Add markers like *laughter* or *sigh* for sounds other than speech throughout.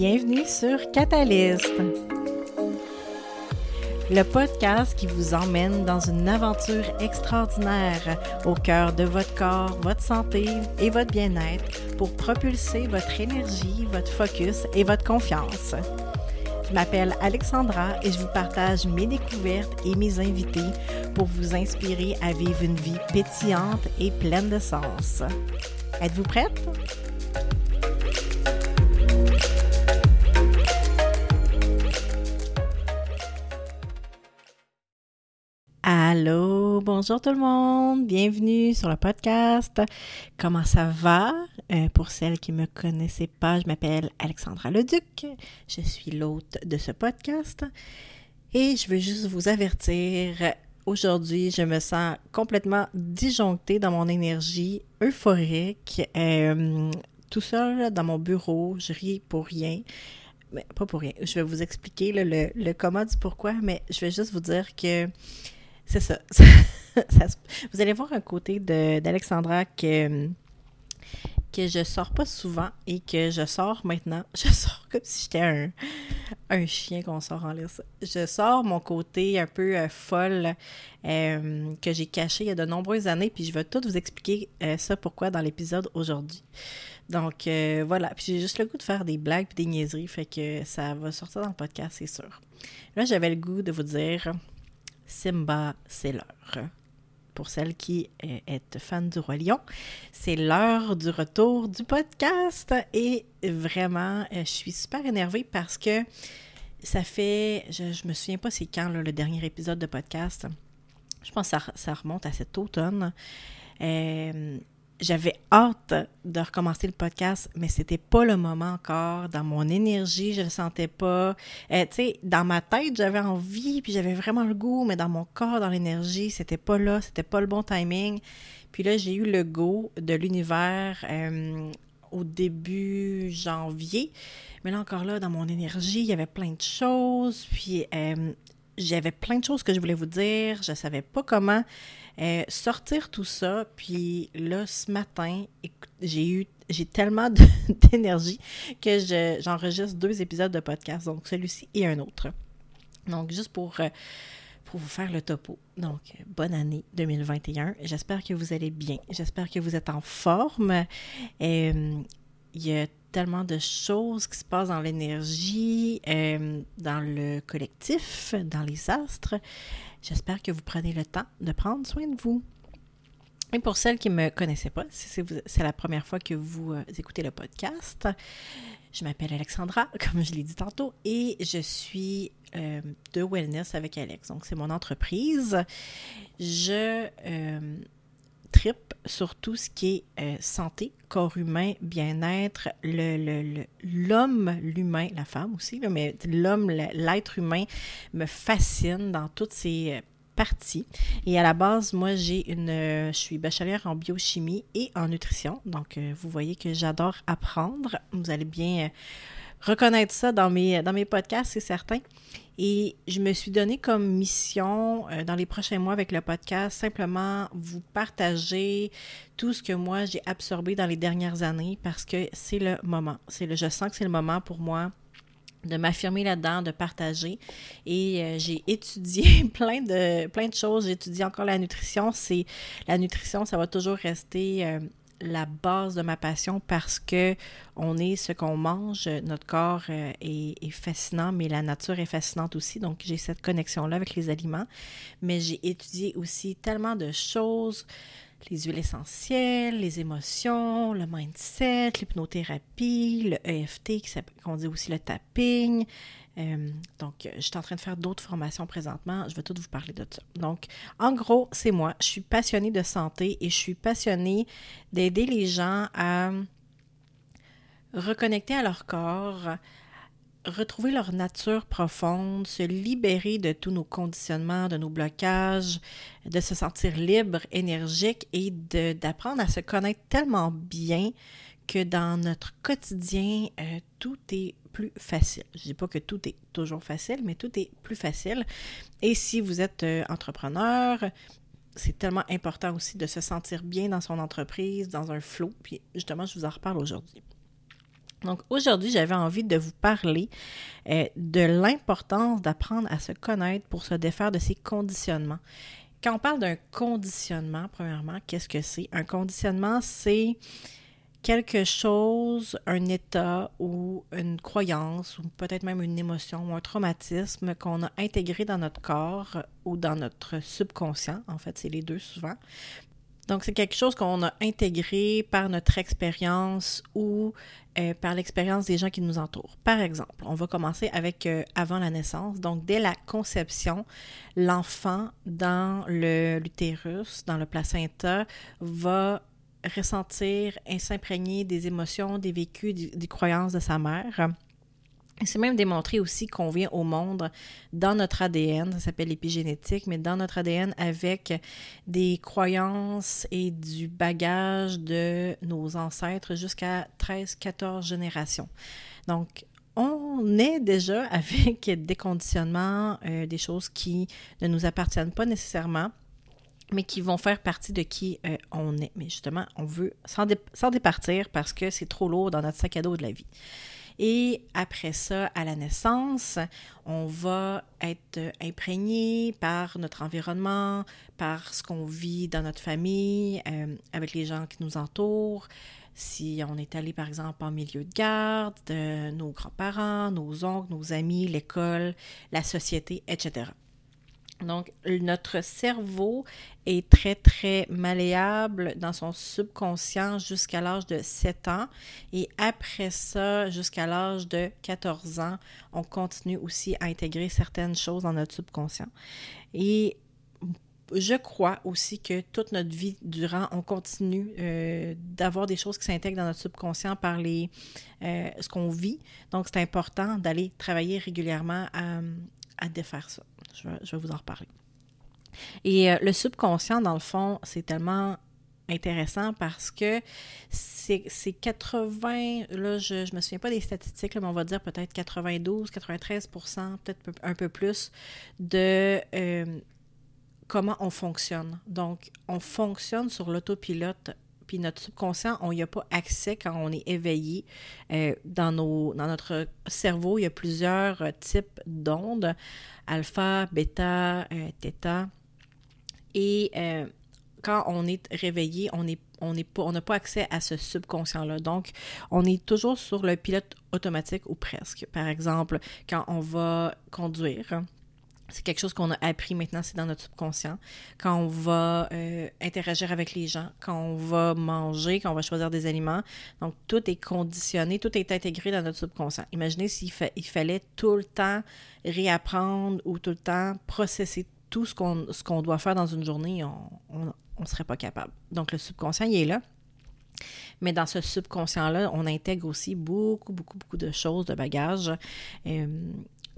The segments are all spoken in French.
Bienvenue sur Catalyst, le podcast qui vous emmène dans une aventure extraordinaire au cœur de votre corps, votre santé et votre bien-être pour propulser votre énergie, votre focus et votre confiance. Je m'appelle Alexandra et je vous partage mes découvertes et mes invités pour vous inspirer à vivre une vie pétillante et pleine de sens. Êtes-vous prête? Bonjour tout le monde, bienvenue sur le podcast. Comment ça va? Euh, pour celles qui ne me connaissaient pas, je m'appelle Alexandra Leduc, je suis l'hôte de ce podcast et je veux juste vous avertir, aujourd'hui je me sens complètement disjonctée dans mon énergie euphorique, euh, tout seul dans mon bureau, je ris pour rien. Mais pas pour rien. Je vais vous expliquer le, le comment du pourquoi, mais je vais juste vous dire que c'est ça. *laughs* Vous allez voir un côté d'Alexandra que, que je sors pas souvent et que je sors maintenant. *laughs* Je sors comme si j'étais un, un chien qu'on sort en laisse. Je sors mon côté un peu euh, folle euh, que j'ai caché il y a de nombreuses années, puis je vais tout vous expliquer euh, ça pourquoi dans l'épisode aujourd'hui. Donc voilà, puis j'ai juste le goût de faire des blagues et des niaiseries, fait que ça va sortir dans le podcast, c'est sûr. Là, j'avais le goût de vous dire Simba, c'est l'heure. Pour celle qui est fan du Roi Lion, c'est l'heure du retour du podcast et vraiment, euh, je suis super énervée parce que ça fait, je, ne me souviens pas c'est quand le dernier épisode de podcast. Je pense que ça, remonte à cet automne. Euh, j'avais hâte de recommencer le podcast, mais c'était pas le moment encore. Dans mon énergie, je le sentais pas. Euh, tu sais, dans ma tête, j'avais envie, puis j'avais vraiment le goût, mais dans mon corps, dans l'énergie, c'était pas là, c'était pas le bon timing. Puis là, j'ai eu le go de l'univers euh, au début janvier. Mais là encore là, dans mon énergie, il y avait plein de choses. Puis euh, j'avais plein de choses que je voulais vous dire. Je savais pas comment euh, sortir tout ça, puis là, ce matin, j'ai eu j'ai tellement *laughs* d'énergie que j'enregistre deux épisodes de podcast, donc celui-ci et un autre. Donc, juste pour, euh, pour vous faire le topo. Donc, bonne année 2021. J'espère que vous allez bien. J'espère que vous êtes en forme. Euh, il y a tellement de choses qui se passent dans l'énergie, dans le collectif, dans les astres. J'espère que vous prenez le temps de prendre soin de vous. Et pour celles qui ne me connaissaient pas, si c'est la première fois que vous euh, écoutez le podcast, je m'appelle Alexandra, *laughs* comme je l'ai dit tantôt, et je suis euh, de Wellness avec Alex. Donc, c'est mon entreprise. Je euh, tripe sur tout ce qui est euh, santé, corps humain, bien-être, l'homme, l'humain, la femme aussi, mais l'homme, l'être humain me fascine dans toutes ses euh, parties. Et à la base, moi, j'ai une, euh, je suis bachelière en biochimie et en nutrition. Donc, vous voyez que j'adore apprendre. Vous allez bien reconnaître ça dans mes podcasts, c'est certain. Et je me suis donné comme mission euh, dans les prochains mois avec le podcast simplement vous partager tout ce que moi j'ai absorbé dans les dernières années parce que c'est le moment. C'est le, je sens que c'est le moment pour moi de m'affirmer là-dedans, de partager. Et euh, j'ai étudié *laughs* plein de, plein de choses. J'ai étudié encore la nutrition. C'est la nutrition, ça va toujours rester euh, la base de ma passion parce que on est ce qu'on mange, notre corps euh, est, fascinant, mais la nature est fascinante aussi. Donc j'ai cette connexion-là avec les aliments. Mais j'ai étudié aussi tellement de choses, les huiles essentielles, les émotions, le mindset, l'hypnothérapie, le EFT, qu'on dit aussi le tapping, euh, donc, euh, je suis en train de faire d'autres formations présentement. Je vais tout vous parler de ça. Donc, en gros, c'est moi. Je suis passionnée de santé et je suis passionnée d'aider les gens à reconnecter à leur corps, retrouver leur nature profonde, se libérer de tous nos conditionnements, de nos blocages, de se sentir libre, énergique et d'apprendre à se connaître tellement bien que dans notre quotidien, euh, tout est plus facile. Je ne dis pas que tout est toujours facile, mais tout est plus facile. Et si vous êtes euh, entrepreneur, c'est tellement important aussi de se sentir bien dans son entreprise, dans un flot. Puis justement, je vous en reparle aujourd'hui. Donc aujourd'hui, j'avais envie de vous parler euh, de l'importance d'apprendre à se connaître pour se défaire de ces conditionnements. Quand on parle d'un conditionnement, premièrement, qu'est-ce que c'est? Un conditionnement, c'est quelque chose, un état ou une croyance ou peut-être même une émotion ou un traumatisme qu'on a intégré dans notre corps ou dans notre subconscient. En fait, c'est les deux souvent. Donc, c'est quelque chose qu'on a intégré par notre expérience ou euh, par l'expérience des gens qui nous entourent. Par exemple, on va commencer avec euh, avant la naissance. Donc, dès la conception, l'enfant dans l'utérus, dans le placenta, va ressentir et s'imprégner des émotions, des vécus, des, croyances de sa mère. C'est même démontré aussi qu'on vient au monde dans notre ADN, ça s'appelle l'épigénétique, mais dans notre ADN avec des croyances et du bagage de nos ancêtres jusqu'à 13-14 générations. Donc, on est déjà avec des conditionnements, euh, des choses qui ne nous appartiennent pas nécessairement mais qui vont faire partie de qui euh, on est. Mais justement, on veut s'en départir parce que c'est trop lourd dans notre sac à dos de la vie. Et après ça, à la naissance, on va être imprégné par notre environnement, par ce qu'on vit dans notre famille, euh, avec les gens qui nous entourent. Si on est allé, par exemple, en milieu de garde, de nos grands-parents, nos oncles, nos amis, l'école, la société, etc. Donc, notre cerveau est très, très malléable dans son subconscient jusqu'à l'âge de 7 ans. Et après ça, jusqu'à l'âge de 14 ans, on continue aussi à intégrer certaines choses dans notre subconscient. Et je crois aussi que toute notre vie durant, on continue euh, d'avoir des choses qui s'intègrent dans notre subconscient par les, euh, ce qu'on vit. Donc, c'est important d'aller travailler régulièrement à, à défaire ça. Je vais, vous en reparler. Et euh, le subconscient, dans le fond, c'est tellement intéressant parce que c'est 80, là, je ne me souviens pas des statistiques, mais on va dire peut-être 92, 93% peut-être un peu plus de euh, comment on fonctionne. Donc, on fonctionne sur l'autopilote puis notre subconscient, on n'y a pas accès quand on est éveillé. Euh, dans, nos, dans notre cerveau, il y a plusieurs euh, types d'ondes, alpha, bêta, euh. Et quand on est réveillé, on pas, on n'a pas accès à ce subconscient-là. Donc, on est toujours sur le pilote automatique ou presque. Par exemple, quand on va conduire, c'est quelque chose qu'on a appris maintenant, c'est dans notre subconscient. Quand on va euh, interagir avec les gens, quand on va manger, quand on va choisir des aliments. Donc, tout est conditionné, tout est intégré dans notre subconscient. Imaginez s'il il fallait tout le temps réapprendre ou tout le temps processer tout ce qu'on doit faire dans une journée, on ne serait pas capable. Donc, le subconscient, il est là. Mais dans ce subconscient-là, on intègre aussi beaucoup, beaucoup, beaucoup de choses, de bagages. Euh,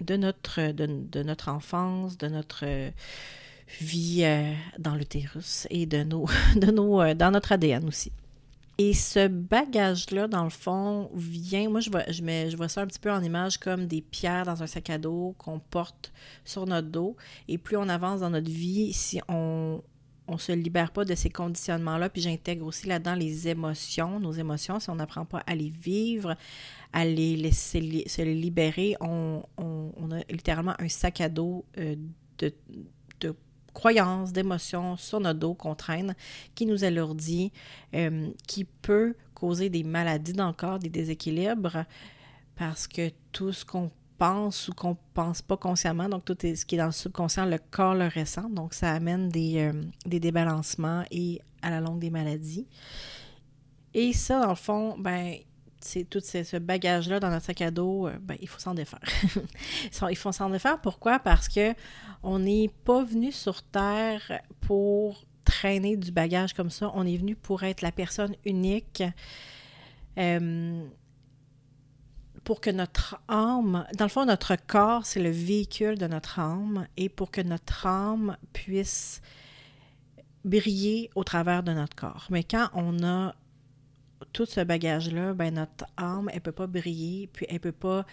de notre, de, notre enfance, de notre vie euh, dans l'utérus et de nos, *laughs* de nos, euh, dans notre ADN aussi. Et ce bagage-là, dans le fond, vient, moi je vois, je, mets, je vois ça un petit peu en image comme des pierres dans un sac à dos qu'on porte sur notre dos. Et plus on avance dans notre vie, si on, on se libère pas de ces conditionnements-là. Puis j'intègre aussi là-dedans les émotions, nos émotions. Si on n'apprend pas à les vivre, à les laisser se libérer, on, a littéralement un sac à dos euh, de, croyances, d'émotions sur notre dos qu'on traîne, qui nous alourdit, euh, qui peut causer des maladies dans le corps, des déséquilibres, parce que tout ce qu'on pense ou qu'on pense pas consciemment. Donc, tout ce qui est dans le subconscient, le corps le ressent. Donc, ça amène des, euh, des débalancements et à la longue des maladies. Et ça, dans le fond, ben, c'est tout ce, bagage-là dans notre sac à dos, euh, ben, il faut s'en défaire. *laughs* il faut s'en défaire. Pourquoi? Parce que on n'est pas venu sur Terre pour traîner du bagage comme ça. On est venu pour être la personne unique. Euh, pour que notre âme, dans le fond, notre corps, c'est le véhicule de notre âme, et pour que notre âme puisse briller au travers de notre corps. Mais quand on a tout ce bagage-là, ben notre âme, elle peut pas briller, puis elle peut pas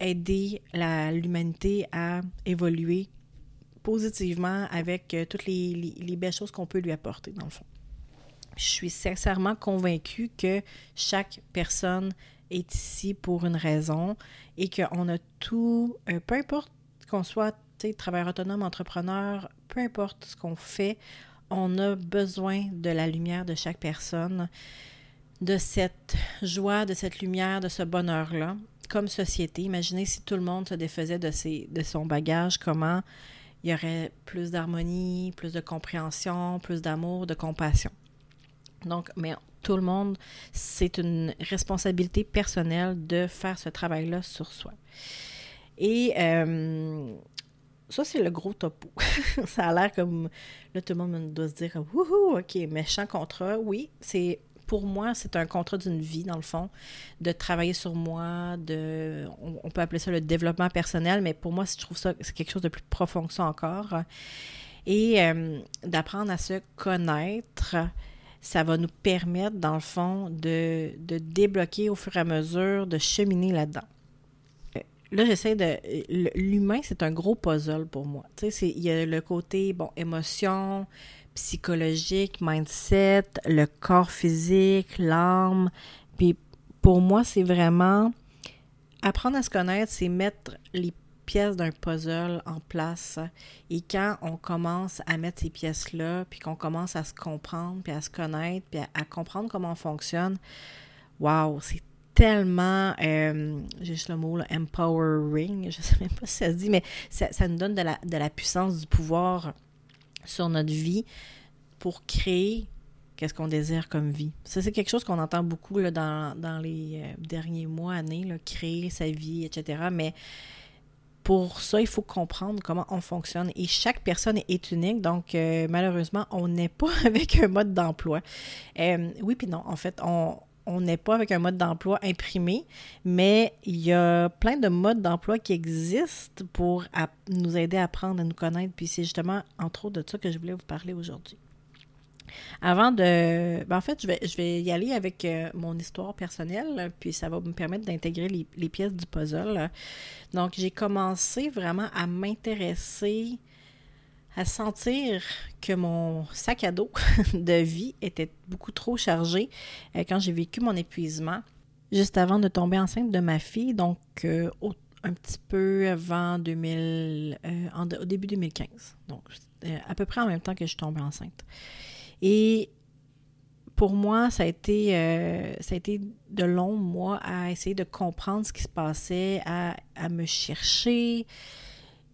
aider l'humanité à évoluer positivement avec euh, toutes les, les belles choses qu'on peut lui apporter, dans le fond. Je suis sincèrement convaincue que chaque personne est ici pour une raison et qu'on a tout, euh, peu importe qu'on soit travailleur autonome, entrepreneur, peu importe ce qu'on fait, on a besoin de la lumière de chaque personne, de cette joie, de cette lumière, de ce bonheur-là. Comme société, imaginez si tout le monde se défaisait de, ses, de son bagage, comment il y aurait plus d'harmonie, plus de compréhension, plus d'amour, de compassion. Donc, mais tout le monde, c'est une responsabilité personnelle de faire ce travail-là sur soi. Et euh, ça, c'est le gros topo. *laughs* ça a l'air comme. Là, tout le monde doit se dire Wouhou, OK, méchant contrat. Oui, c'est. Pour moi, c'est un contrat d'une vie, dans le fond, de travailler sur moi, de. On, peut appeler ça le développement personnel, mais pour moi, je trouve ça c'est quelque chose de plus profond que ça encore. Et euh, d'apprendre à se connaître ça va nous permettre, dans le fond, de, débloquer au fur et à mesure, de cheminer là-dedans. Là, j'essaie de. L'humain, c'est un gros puzzle pour moi. Tu sais, il y a le côté, bon, émotion, psychologique, mindset, le corps physique, l'âme. Puis pour moi, c'est vraiment apprendre à se connaître, c'est mettre les pièces d'un puzzle en place. Et quand on commence à mettre ces pièces-là, puis qu'on commence à se comprendre, puis à se connaître, puis à, comprendre comment on fonctionne, waouh, c'est tellement, euh, j'ai juste le mot, empowering, je ne sais même pas si ça se dit, mais ça, nous donne de la, de la, puissance, du pouvoir sur notre vie pour créer qu'est-ce qu'on désire comme vie. Ça, c'est quelque chose qu'on entend beaucoup là, dans, dans, les euh, derniers mois, années, créer sa vie, etc. Mais pour ça, il faut comprendre comment on fonctionne. Et chaque personne est unique, donc euh, malheureusement, on n'est pas *laughs* avec un mode d'emploi. Euh, oui, puis non, en fait, on n'est pas avec un mode d'emploi imprimé, mais il y a plein de modes d'emploi qui existent pour nous aider à apprendre à nous connaître. Puis c'est justement, entre autres, de ça que je voulais vous parler aujourd'hui. Avant de. Ben en fait, je vais, je vais y aller avec euh, mon histoire personnelle, puis ça va me permettre d'intégrer les, pièces du puzzle. Donc, j'ai commencé vraiment à m'intéresser, à sentir que mon sac à dos *laughs* de vie était beaucoup trop chargé euh, quand j'ai vécu mon épuisement, juste avant de tomber enceinte de ma fille, donc euh, un petit peu avant 2000, au début 2015. Donc, à peu près en même temps que je suis tombée enceinte. Et pour moi, ça a été, euh, ça a été de longs mois à essayer de comprendre ce qui se passait, à, me chercher.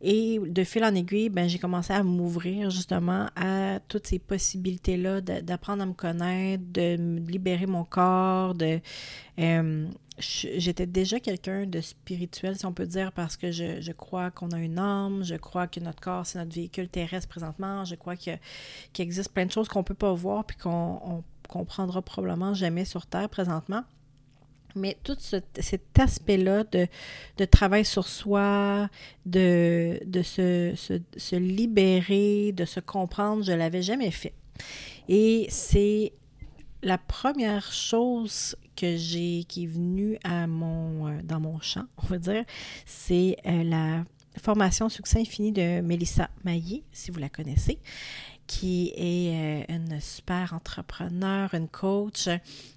Et de fil en aiguille, ben, j'ai commencé à m'ouvrir justement à toutes ces possibilités-là, d'apprendre à me connaître, de libérer mon corps, de, euh, j'étais déjà quelqu'un de spirituel, si on peut dire, parce que je, crois qu'on a une âme, je crois que notre corps, c'est notre véhicule terrestre présentement, je crois qu'il existe plein de choses qu'on ne peut pas voir puis qu'on comprendra probablement jamais sur Terre présentement. Mais tout cet aspect-là de, travail sur soi, de, de se, se, libérer, de se comprendre, je ne l'avais jamais fait. Et c'est la première chose que j'ai qui est venue euh, dans mon champ, *laughs* on va dire, c'est euh, la formation Succès Infini de Mélissa Maillé, si vous la connaissez, qui est euh, une super entrepreneur, une coach.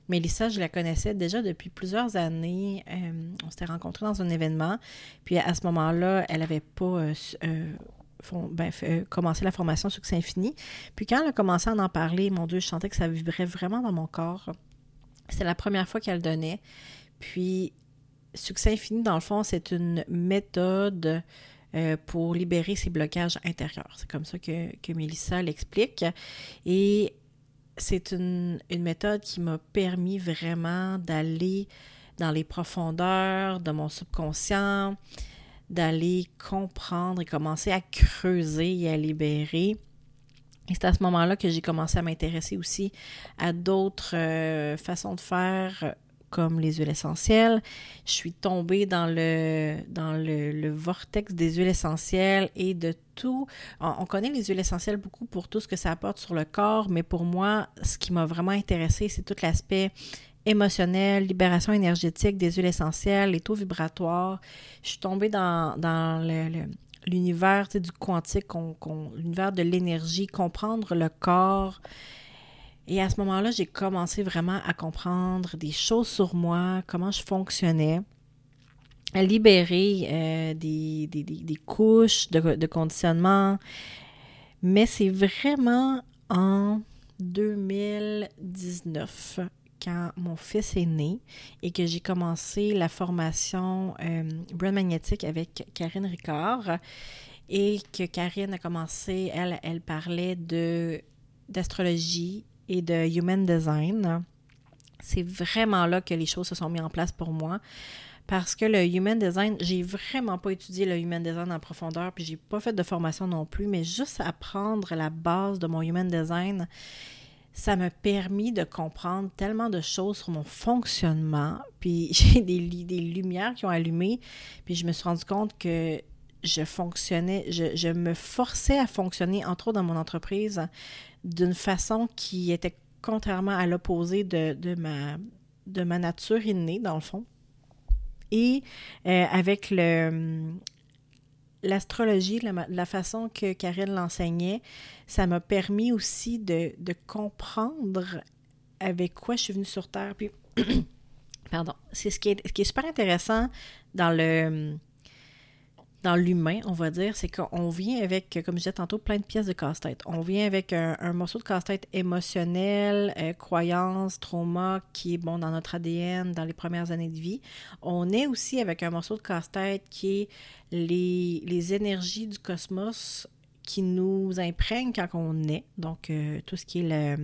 Mélissa, je la connaissais déjà depuis plusieurs années. on s'était rencontrés dans un événement. Puis à ce moment-là, elle n'avait pas ben, commencé la formation Succès Infini. Puis quand elle a commencé à en parler, mon Dieu, je sentais que ça vibrait vraiment dans mon corps. C'est la première fois qu'elle donnait. Puis, Succès Infini, dans le fond, c'est une méthode euh, pour libérer ses blocages intérieurs. C'est comme ça que, que Mélissa l'explique. Et c'est une, une, méthode qui m'a permis vraiment d'aller dans les profondeurs de mon subconscient, d'aller comprendre et commencer à creuser et à libérer et c'est à ce moment-là que j'ai commencé à m'intéresser aussi à d'autres euh, façons de faire comme les huiles essentielles. Je suis tombée dans le, dans le, vortex des huiles essentielles et de tout. On, connaît les huiles essentielles beaucoup pour tout ce que ça apporte sur le corps, mais pour moi, ce qui m'a vraiment intéressé, c'est tout l'aspect émotionnel, libération énergétique des huiles essentielles, les taux vibratoires. Je suis tombée dans, dans l'univers du quantique, l'univers de l'énergie, comprendre le corps. Et à ce moment-là, j'ai commencé vraiment à comprendre des choses sur moi, comment je fonctionnais, à libérer euh, des, couches de, de conditionnement. Mais c'est vraiment en 2019 quand mon fils est né et que j'ai commencé la formation euh, Magnétique avec Karine Ricard et que Karine a commencé, elle, elle parlait d'astrologie et de human design. C'est vraiment là que les choses se sont mises en place pour moi. Parce que le human design, j'ai vraiment pas étudié le human design en profondeur, puis j'ai pas fait de formation non plus, mais juste apprendre la base de mon human design, ça m'a permis de comprendre tellement de choses sur mon fonctionnement. *laughs* Puis j'ai des, des lumières qui ont allumé. Puis je me suis rendu compte que je fonctionnais, je, me forçais à fonctionner, entre autres dans mon entreprise, d'une façon qui était contrairement à l'opposé de, ma, de ma nature innée, dans le fond. Et euh, avec le, l'astrologie, la, façon que Karine l'enseignait, ça m'a permis aussi de, comprendre avec quoi je suis venue sur Terre. Puis, *clears throat* pardon, c'est ce qui est, ce qui est super intéressant dans le dans l'humain, on va dire, c'est qu'on vient avec, comme je disais tantôt, plein de pièces de casse-tête. On vient avec un, morceau de casse-tête émotionnel, euh, croyance, trauma, qui est bon dans notre ADN dans les premières années de vie. On est aussi avec un morceau de casse-tête qui est les, les énergies du cosmos qui nous imprègnent quand on est, donc euh, tout ce qui est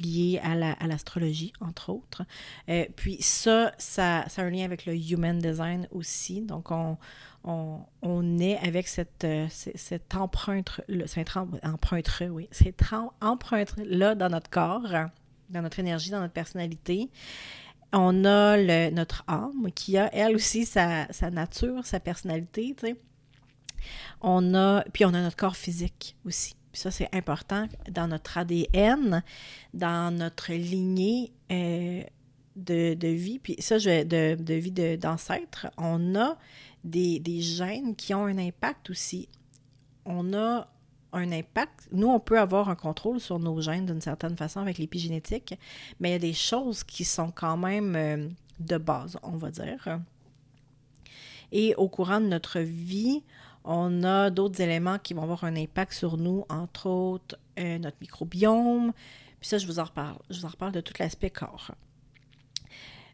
lié à l'astrologie, entre autres. Euh, puis ça, ça, a un lien avec le human design aussi, donc on, on, est avec cette, euh, cette empreinte, cette empreinte, oui, cette empreinte-là dans notre corps, dans notre énergie, dans notre personnalité. On a notre âme qui a, elle aussi, sa, nature, sa personnalité, tu sais. On a, puis on a notre corps physique aussi. Ça, c'est important dans notre ADN, dans notre lignée euh, de, vie, puis ça, je, de, de vie d'ancêtre, on a des, gènes qui ont un impact aussi. On a un impact. Nous, on peut avoir un contrôle sur nos gènes d'une certaine façon avec l'épigénétique, mais il y a des choses qui sont quand même euh, de base, on va dire. Et au courant de notre vie, on a d'autres éléments qui vont avoir un impact sur nous, entre autres euh, notre microbiome. Puis ça, je vous en reparle. Je vous en reparle de tout l'aspect corps.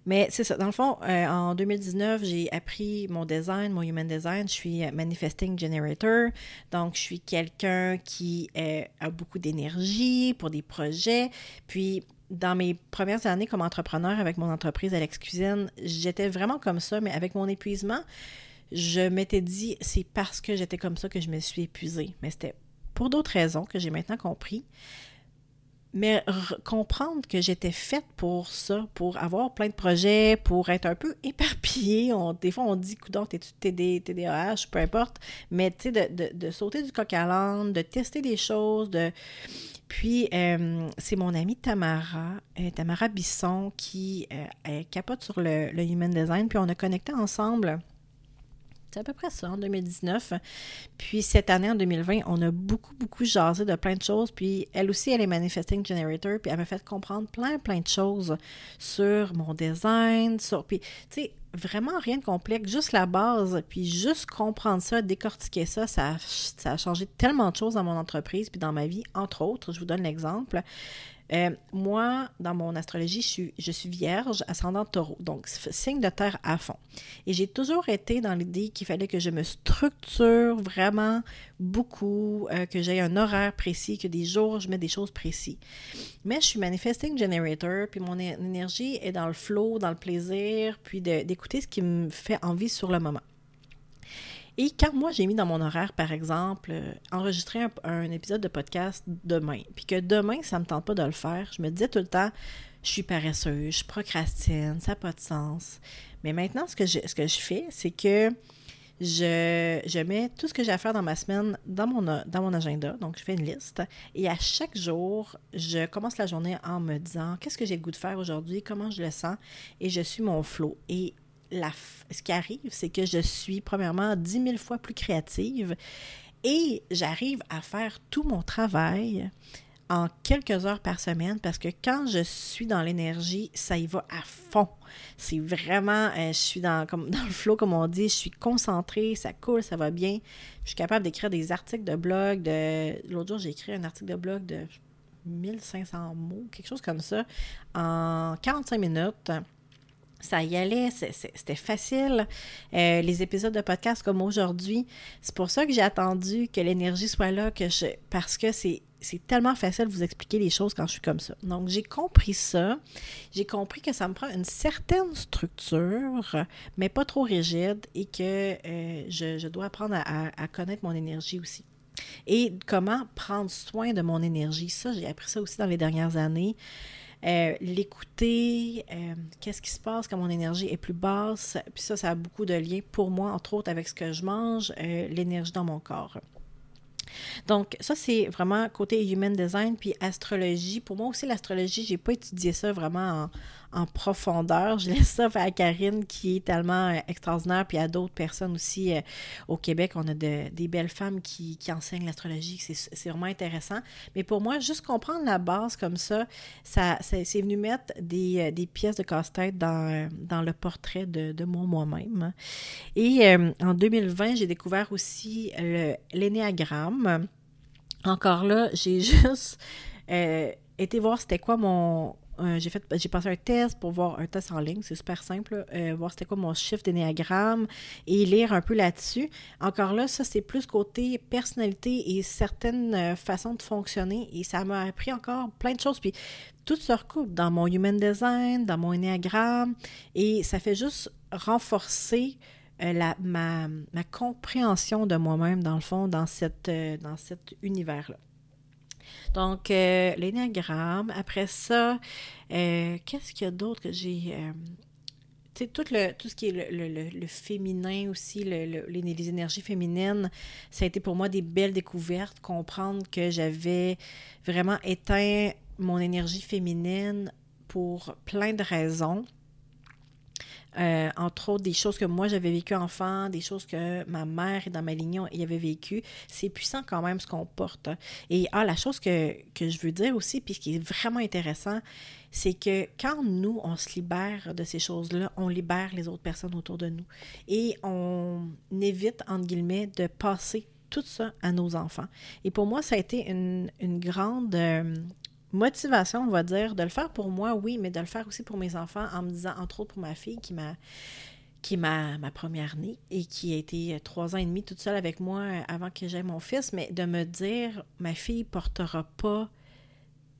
Mais c'est ça. Dans le fond, euh, en 2019, j'ai appris mon design, mon human design. Je suis manifesting generator. Donc, je suis quelqu'un qui euh, a beaucoup d'énergie pour des projets. Puis, dans mes premières années comme entrepreneur avec mon entreprise Alex Cuisine, j'étais vraiment comme ça, mais avec mon épuisement, je m'étais dit, c'est parce que j'étais comme ça que je me suis épuisée. Mais c'était pour d'autres raisons que j'ai maintenant compris mais comprendre que j'étais faite pour ça, pour avoir plein de projets, pour être un peu éparpillée. des fois, on dit, coudon, t'es-tu TD, TDAH, peu importe, mais tu sais, de, sauter du coq à l'âne, de tester des choses, de... Puis, euh, c'est mon amie Tamara, euh, Tamara Bisson, qui euh, capote sur le, le, Human Design, puis on a connecté ensemble c'est à peu près ça, en 2019. Puis cette année, en 2020, on a beaucoup, beaucoup jasé de plein de choses. Puis elle aussi, elle est Manifesting Generator. Puis elle m'a fait comprendre plein, plein de choses sur mon design. Sur, puis, tu sais, vraiment rien de complexe, juste la base. Puis juste comprendre ça, décortiquer ça, ça, ça a changé tellement de choses dans mon entreprise puis dans ma vie. Entre autres, je vous donne l'exemple. Euh, moi, dans mon astrologie, je suis, je suis vierge, ascendant taureau, donc signe de terre à fond. Et j'ai toujours été dans l'idée qu'il fallait que je me structure vraiment beaucoup, euh, que j'ai un horaire précis, que des jours, je mets des choses précises. Mais je suis manifesting generator, puis mon énergie est dans le flow, dans le plaisir, puis d'écouter ce qui me fait envie sur le moment. Et quand moi, j'ai mis dans mon horaire, par exemple, euh, enregistrer un, épisode de podcast demain, puis que demain, ça ne me tente pas de le faire, je me disais tout le temps, je suis paresseuse, je procrastine, ça n'a pas de sens. Mais maintenant, ce que je, ce fais, c'est que je, mets tout ce que j'ai à faire dans ma semaine dans mon, dans mon agenda. Donc, je fais une liste. Et à chaque jour, je commence la journée en me disant qu'est-ce que j'ai le goût de faire aujourd'hui, comment je le sens? Et je suis mon flow. Et ce qui arrive, c'est que je suis premièrement dix mille fois plus créative et j'arrive à faire tout mon travail en quelques heures par semaine parce que quand je suis dans l'énergie, ça y va à fond. C'est vraiment, euh, je suis dans, comme, dans le flow, comme on dit, je suis concentrée, ça coule, ça va bien. Je suis capable d'écrire des articles de blog. De... L'autre jour, j'ai écrit un article de blog de 1500 mots, quelque chose comme ça, en 45 minutes ça y allait, c'était facile. Euh, les épisodes de podcast comme aujourd'hui, c'est pour ça que j'ai attendu que l'énergie soit là, que je, parce que c'est tellement facile de vous expliquer les choses quand je suis comme ça. Donc, j'ai compris ça. J'ai compris que ça me prend une certaine structure, mais pas trop rigide, et que euh, je, dois apprendre à, connaître mon énergie aussi. Et comment prendre soin de mon énergie. Ça, j'ai appris ça aussi dans les dernières années. Euh, l'écouter, euh, qu'est-ce qui se passe quand mon énergie est plus basse? Puis ça, ça a beaucoup de liens pour moi, entre autres avec ce que je mange, l'énergie dans mon corps. Donc, ça, c'est vraiment côté human design puis astrologie. Pour moi aussi, l'astrologie, j'ai pas étudié ça vraiment en, profondeur. Je laisse ça à Karine qui est tellement euh, extraordinaire, puis à d'autres personnes aussi euh, au Québec. On a de, des belles femmes qui, enseignent l'astrologie. C'est vraiment intéressant. Mais pour moi, juste comprendre la base comme ça, ça, c'est venu mettre des, euh, des pièces de casse-tête dans, le portrait de, de moi moi-même. Et en 2020, j'ai découvert aussi l'énéagramme. Encore là, j'ai *laughs* juste été voir c'était quoi mon, euh, j'ai fait j'ai passé un test pour voir un test en ligne, c'est super simple, euh, voir c'était quoi mon chiffre d'énéagramme et lire un peu là-dessus. Encore là, ça c'est plus côté personnalité et certaines euh, façons de fonctionner et ça m'a appris encore plein de choses puis tout se recoupe dans mon human design, dans mon énéagramme et ça fait juste renforcer la, ma, ma, compréhension de moi-même dans le fond dans cette dans cet univers là. Donc, euh, l'énéagramme. Après ça, euh, qu'est-ce qu'il y a d'autre que j'ai. Euh, tout, le, tout ce qui est le, féminin aussi, les, énergies féminines, ça a été pour moi des belles découvertes. Comprendre que j'avais vraiment éteint mon énergie féminine pour plein de raisons. Euh, entre autres, des choses que moi j'avais vécues enfant, des choses que ma mère et dans ma lignée y avait vécues. C'est puissant quand même ce qu'on porte. Hein. Et ah, la chose que, je veux dire aussi, puis ce qui est vraiment intéressant, c'est que quand nous, on se libère de ces choses-là, on libère les autres personnes autour de nous. Et on évite, entre guillemets, de passer tout ça à nos enfants. Et pour moi, ça a été une, une grande euh, motivation, on va dire, de le faire pour moi, oui, mais de le faire aussi pour mes enfants, en me disant, entre autres pour ma fille qui m'a qui est ma, première née et qui a été trois ans et demi toute seule avec moi avant que j'aie mon fils, mais de me dire, ma fille portera pas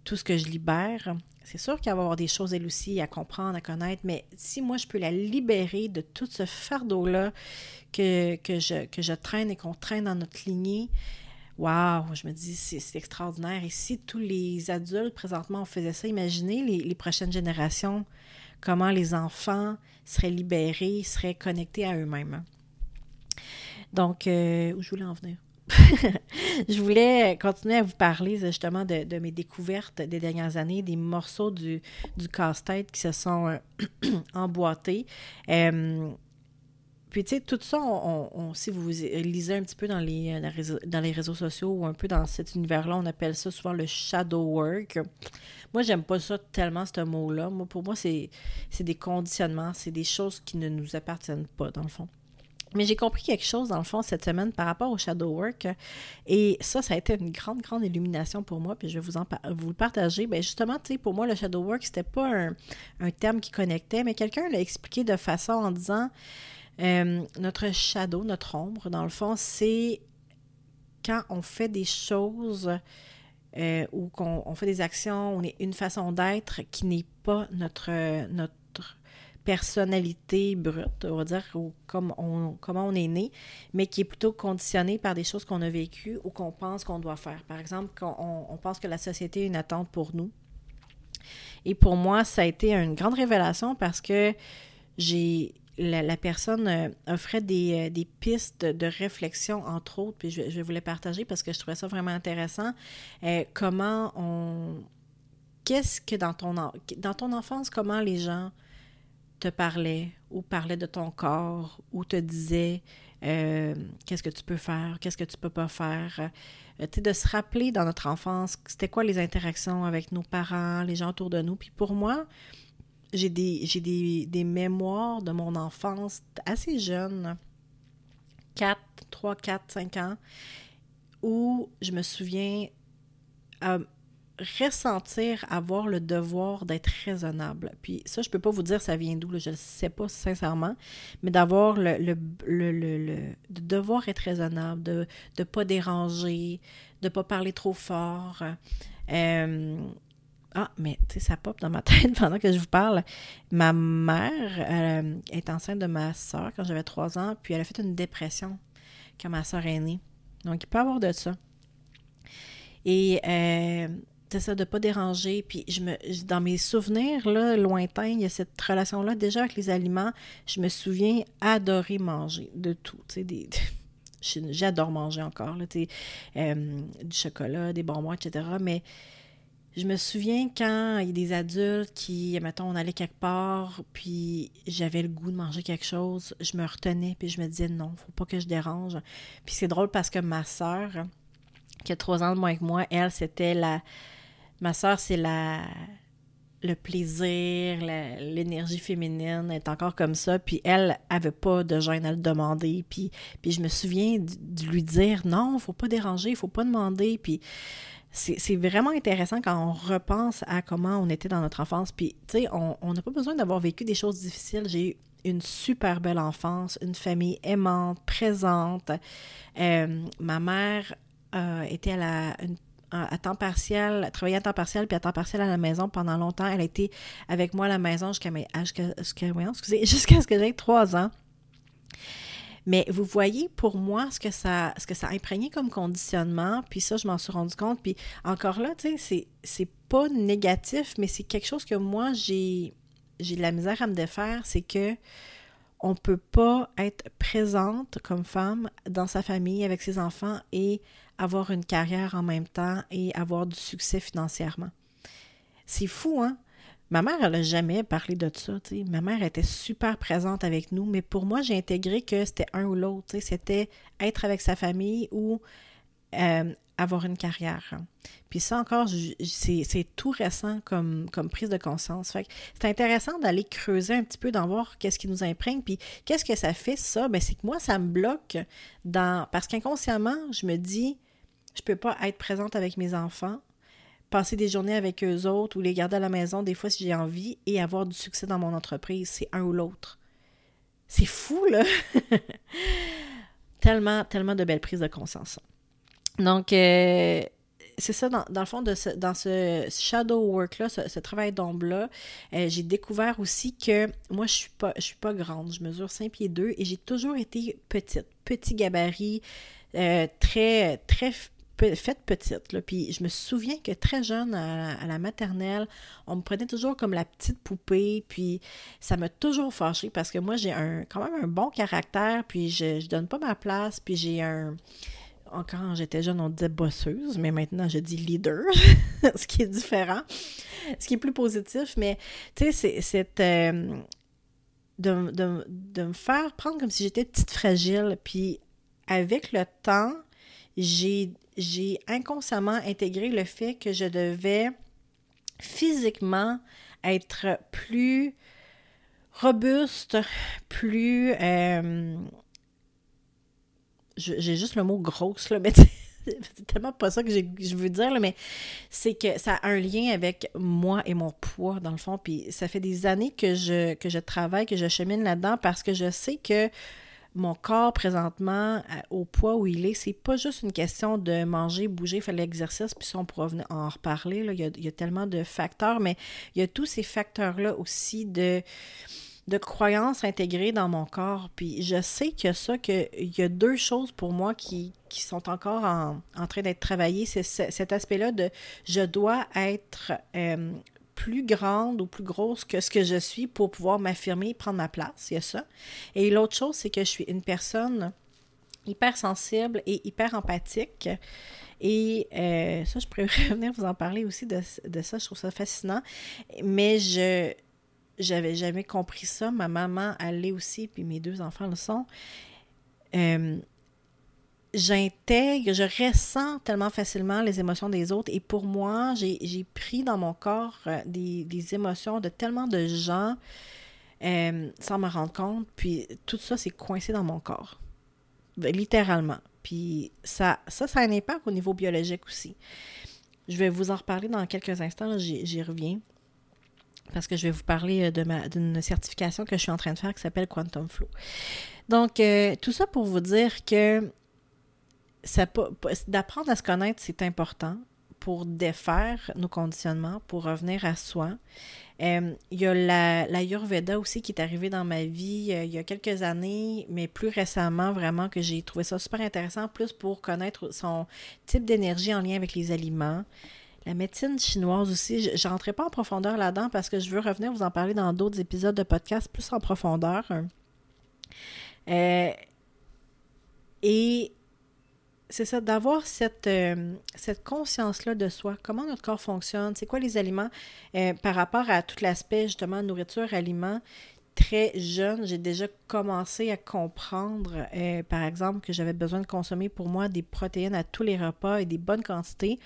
tout ce que je libère. C'est sûr qu'il va avoir des choses, elle aussi, à comprendre, à connaître, mais si moi, je peux la libérer de tout ce fardeau-là que, que, je, que je traîne et qu'on traîne dans notre lignée, Waouh, je me dis, c'est extraordinaire. Et si tous les adultes présentement on faisait ça, imaginez les, prochaines générations, comment les enfants seraient libérés, seraient connectés à eux-mêmes. Donc, euh, où je voulais en venir? *laughs* je voulais continuer à vous parler justement de, mes découvertes des dernières années, des morceaux du, du casse-tête qui se sont euh, *clears throat* emboîtés. Euh, puis, tu sais, tout ça, on, si vous lisez un petit peu dans les, euh, dans les réseaux sociaux ou un peu dans cet univers-là, on appelle ça souvent le shadow work. Moi, j'aime pas ça tellement, ce mot-là. Moi, pour moi, c'est des conditionnements, c'est des choses qui ne nous appartiennent pas, dans le fond. Mais j'ai compris quelque chose, dans le fond, cette semaine par rapport au shadow work. Et ça, ça a été une grande, grande illumination pour moi. Puis je vais vous, en vous le partager. Bien, justement, tu sais, pour moi, le shadow work, c'était pas un, terme qui connectait, mais quelqu'un l'a expliqué de façon en disant euh, notre shadow, notre ombre, dans le fond, c'est quand on fait des choses euh, ou qu'on fait des actions, on est une façon d'être qui n'est pas notre, notre personnalité brute, on va dire, ou comme on, comment on est né, mais qui est plutôt conditionnée par des choses qu'on a vécues ou qu'on pense qu'on doit faire. Par exemple, quand on, pense que la société est une attente pour nous. Et pour moi, ça a été une grande révélation parce que j'ai la, personne euh, offrait des, euh, des, pistes de réflexion, entre autres, puis je, je, voulais partager parce que je trouvais ça vraiment intéressant. Euh, comment on. Qu'est-ce que dans ton, dans ton enfance, comment les gens te parlaient ou parlaient de ton corps ou te disaient qu'est-ce que tu peux faire, qu'est-ce que tu peux pas faire? Euh, de se rappeler dans notre enfance, c'était quoi les interactions avec nos parents, les gens autour de nous? Puis pour moi, j'ai des, des, des mémoires de mon enfance assez jeune, 4, 3, 4, 5 ans, où je me souviens ressentir avoir le devoir d'être raisonnable. Puis ça, je peux pas vous dire ça vient d'où, je ne sais pas sincèrement, mais d'avoir le, le, le, le, de devoir être raisonnable, de ne pas déranger, de pas parler trop fort. Euh, ah, mais tu sais, ça pop dans ma *laughs* tête pendant que je vous parle. Ma mère euh, est enceinte de ma soeur quand j'avais trois ans, puis elle a fait une dépression quand ma soeur est née. Donc, il peut y avoir de ça. Et euh, c'est ça, de ne pas déranger. Puis je me, dans mes souvenirs là, lointains, il y a cette relation-là. Déjà avec les aliments, je me souviens adorer manger de tout. Des, *laughs* j'adore manger encore, là, euh, du chocolat, des bonbons, etc. Mais je me souviens quand il y a des adultes qui, mettons, on allait quelque part, puis j'avais le goût de manger quelque chose, je me retenais, puis je me disais non, faut pas que je dérange. Puis c'est drôle parce que ma sœur, qui a trois ans de moins que moi, elle, c'était la Ma soeur, c'est la le plaisir, l'énergie féminine est encore comme ça. Puis elle avait pas de gêne à le demander. Puis, puis je me souviens de, lui dire non, faut pas déranger, faut pas demander. Puis c'est vraiment intéressant quand on repense à comment on était dans notre enfance. Puis, tu sais, on n'a pas besoin d'avoir vécu des choses difficiles. J'ai eu une super belle enfance, une famille aimante, présente. Euh, ma mère euh, était à la, à temps partiel, travaillé à temps partiel, puis à temps partiel à la maison pendant longtemps. Elle a été avec moi à la maison jusqu'à *laughs* jusqu'à ce que j'ai trois ans. Mais vous voyez, pour moi, ce que ça, ce a imprégné comme conditionnement, puis ça, je m'en suis rendu compte. Puis encore là, tu sais, c'est pas négatif, mais c'est quelque chose que moi, j'ai j'ai de la misère à me défaire, c'est que on peut pas être présente comme femme dans sa famille avec ses enfants et avoir une carrière en même temps et avoir du succès financièrement. C'est fou, hein? Ma mère, elle n'a jamais parlé de ça. sais. Ma mère était super présente avec nous, mais pour moi, j'ai intégré que c'était un ou l'autre. C'était être avec sa famille ou euh, avoir une carrière. Puis ça encore, c'est tout récent comme, prise de conscience. C'est intéressant d'aller creuser un petit peu, d'en voir qu'est-ce qui nous imprègne. Puis qu'est-ce que ça fait, ça? Ben, c'est que moi, ça me bloque dans... Parce qu'inconsciemment, je me dis, je peux pas être présente avec mes enfants, passer des journées avec eux autres ou les garder à la maison des fois si j'ai envie et avoir du succès dans mon entreprise. C'est un ou l'autre. C'est fou, là! *laughs* tellement, tellement de belles prises de conscience. Donc, euh, c'est ça, dans, le fond, dans ce shadow work-là, ce, travail d'ombre-là, euh, j'ai découvert aussi que moi, je suis pas, je suis pas grande. Je mesure 5 pieds 2 et j'ai toujours été petite. Petit gabarit, euh, très, très faite petite. Puis je me souviens que très jeune, à, la maternelle, on me prenait toujours comme la petite poupée. Puis ça m'a toujours fâchée parce que moi, j'ai un quand même un bon caractère. Puis je, je donne pas ma place. Puis j'ai un. Quand j'étais jeune, on disait bosseuse, mais maintenant, je dis leader, *laughs* ce qui est différent, ce qui est plus positif. Mais tu sais, c'est euh, de, de, de me faire prendre comme si j'étais petite fragile. Puis avec le temps, j'ai j'ai inconsciemment intégré le fait que je devais physiquement être plus robuste, plus... Euh, j'ai juste le mot grosse, là, *laughs* mais c'est tellement pas ça que je veux dire, mais c'est que ça a un lien avec moi et mon poids, dans le fond. Puis ça fait des années que je, que je travaille, que je chemine là-dedans parce que je sais que mon corps présentement, au poids où il est, c'est pas juste une question de manger, bouger, faire l'exercice, puis ça, on pourra en reparler. Il, y a, tellement de facteurs, mais il y a tous ces facteurs-là aussi de, de croyances intégrées dans mon corps. Puis je sais qu'il y a ça, qu'il y a deux choses pour moi qui, sont encore en, train d'être travaillées. C'est cet aspect-là de je dois être euh, plus grande ou plus grosse que ce que je suis pour pouvoir m'affirmer, prendre ma place. Il y a ça. Et l'autre chose, c'est que je suis une personne hyper sensible et hyper empathique. Et euh, ça, je pourrais *laughs* revenir vous en parler aussi de, ça. Je trouve ça fascinant. Mais je j'avais jamais compris ça. Ma maman, elle l'est aussi, puis mes deux enfants le sont. euh, j'intègre, je ressens tellement facilement les émotions des autres et pour moi, j'ai pris dans mon corps euh, des, des, émotions de tellement de gens euh, sans me rendre compte, puis tout ça, c'est coincé dans mon corps, littéralement. Puis ça, ça, ça a un impact au niveau biologique aussi. Je vais vous en reparler dans quelques instants, j'y reviens parce que je vais vous parler euh, d'une certification que je suis en train de faire qui s'appelle Quantum Flow. Donc, tout ça pour vous dire que d'apprendre à se connaître, c'est important pour défaire nos conditionnements, pour revenir à soi. Euh, il y a la, la aussi qui est arrivée dans ma vie euh, il y a quelques années, mais plus récemment vraiment que j'ai trouvé ça super intéressant, plus pour connaître son type d'énergie en lien avec les aliments. La médecine chinoise aussi, je ne rentrerai pas en profondeur là-dedans parce que je veux revenir vous en parler dans d'autres épisodes de podcast plus en profondeur. Euh, et c'est ça, d'avoir cette, euh, cette conscience-là de soi, comment notre corps fonctionne, c'est quoi les aliments euh, par rapport à tout l'aspect justement nourriture, aliments. Très jeune, j'ai déjà commencé à comprendre, euh, par exemple, que j'avais besoin de consommer pour moi des protéines à tous les repas et des bonnes quantités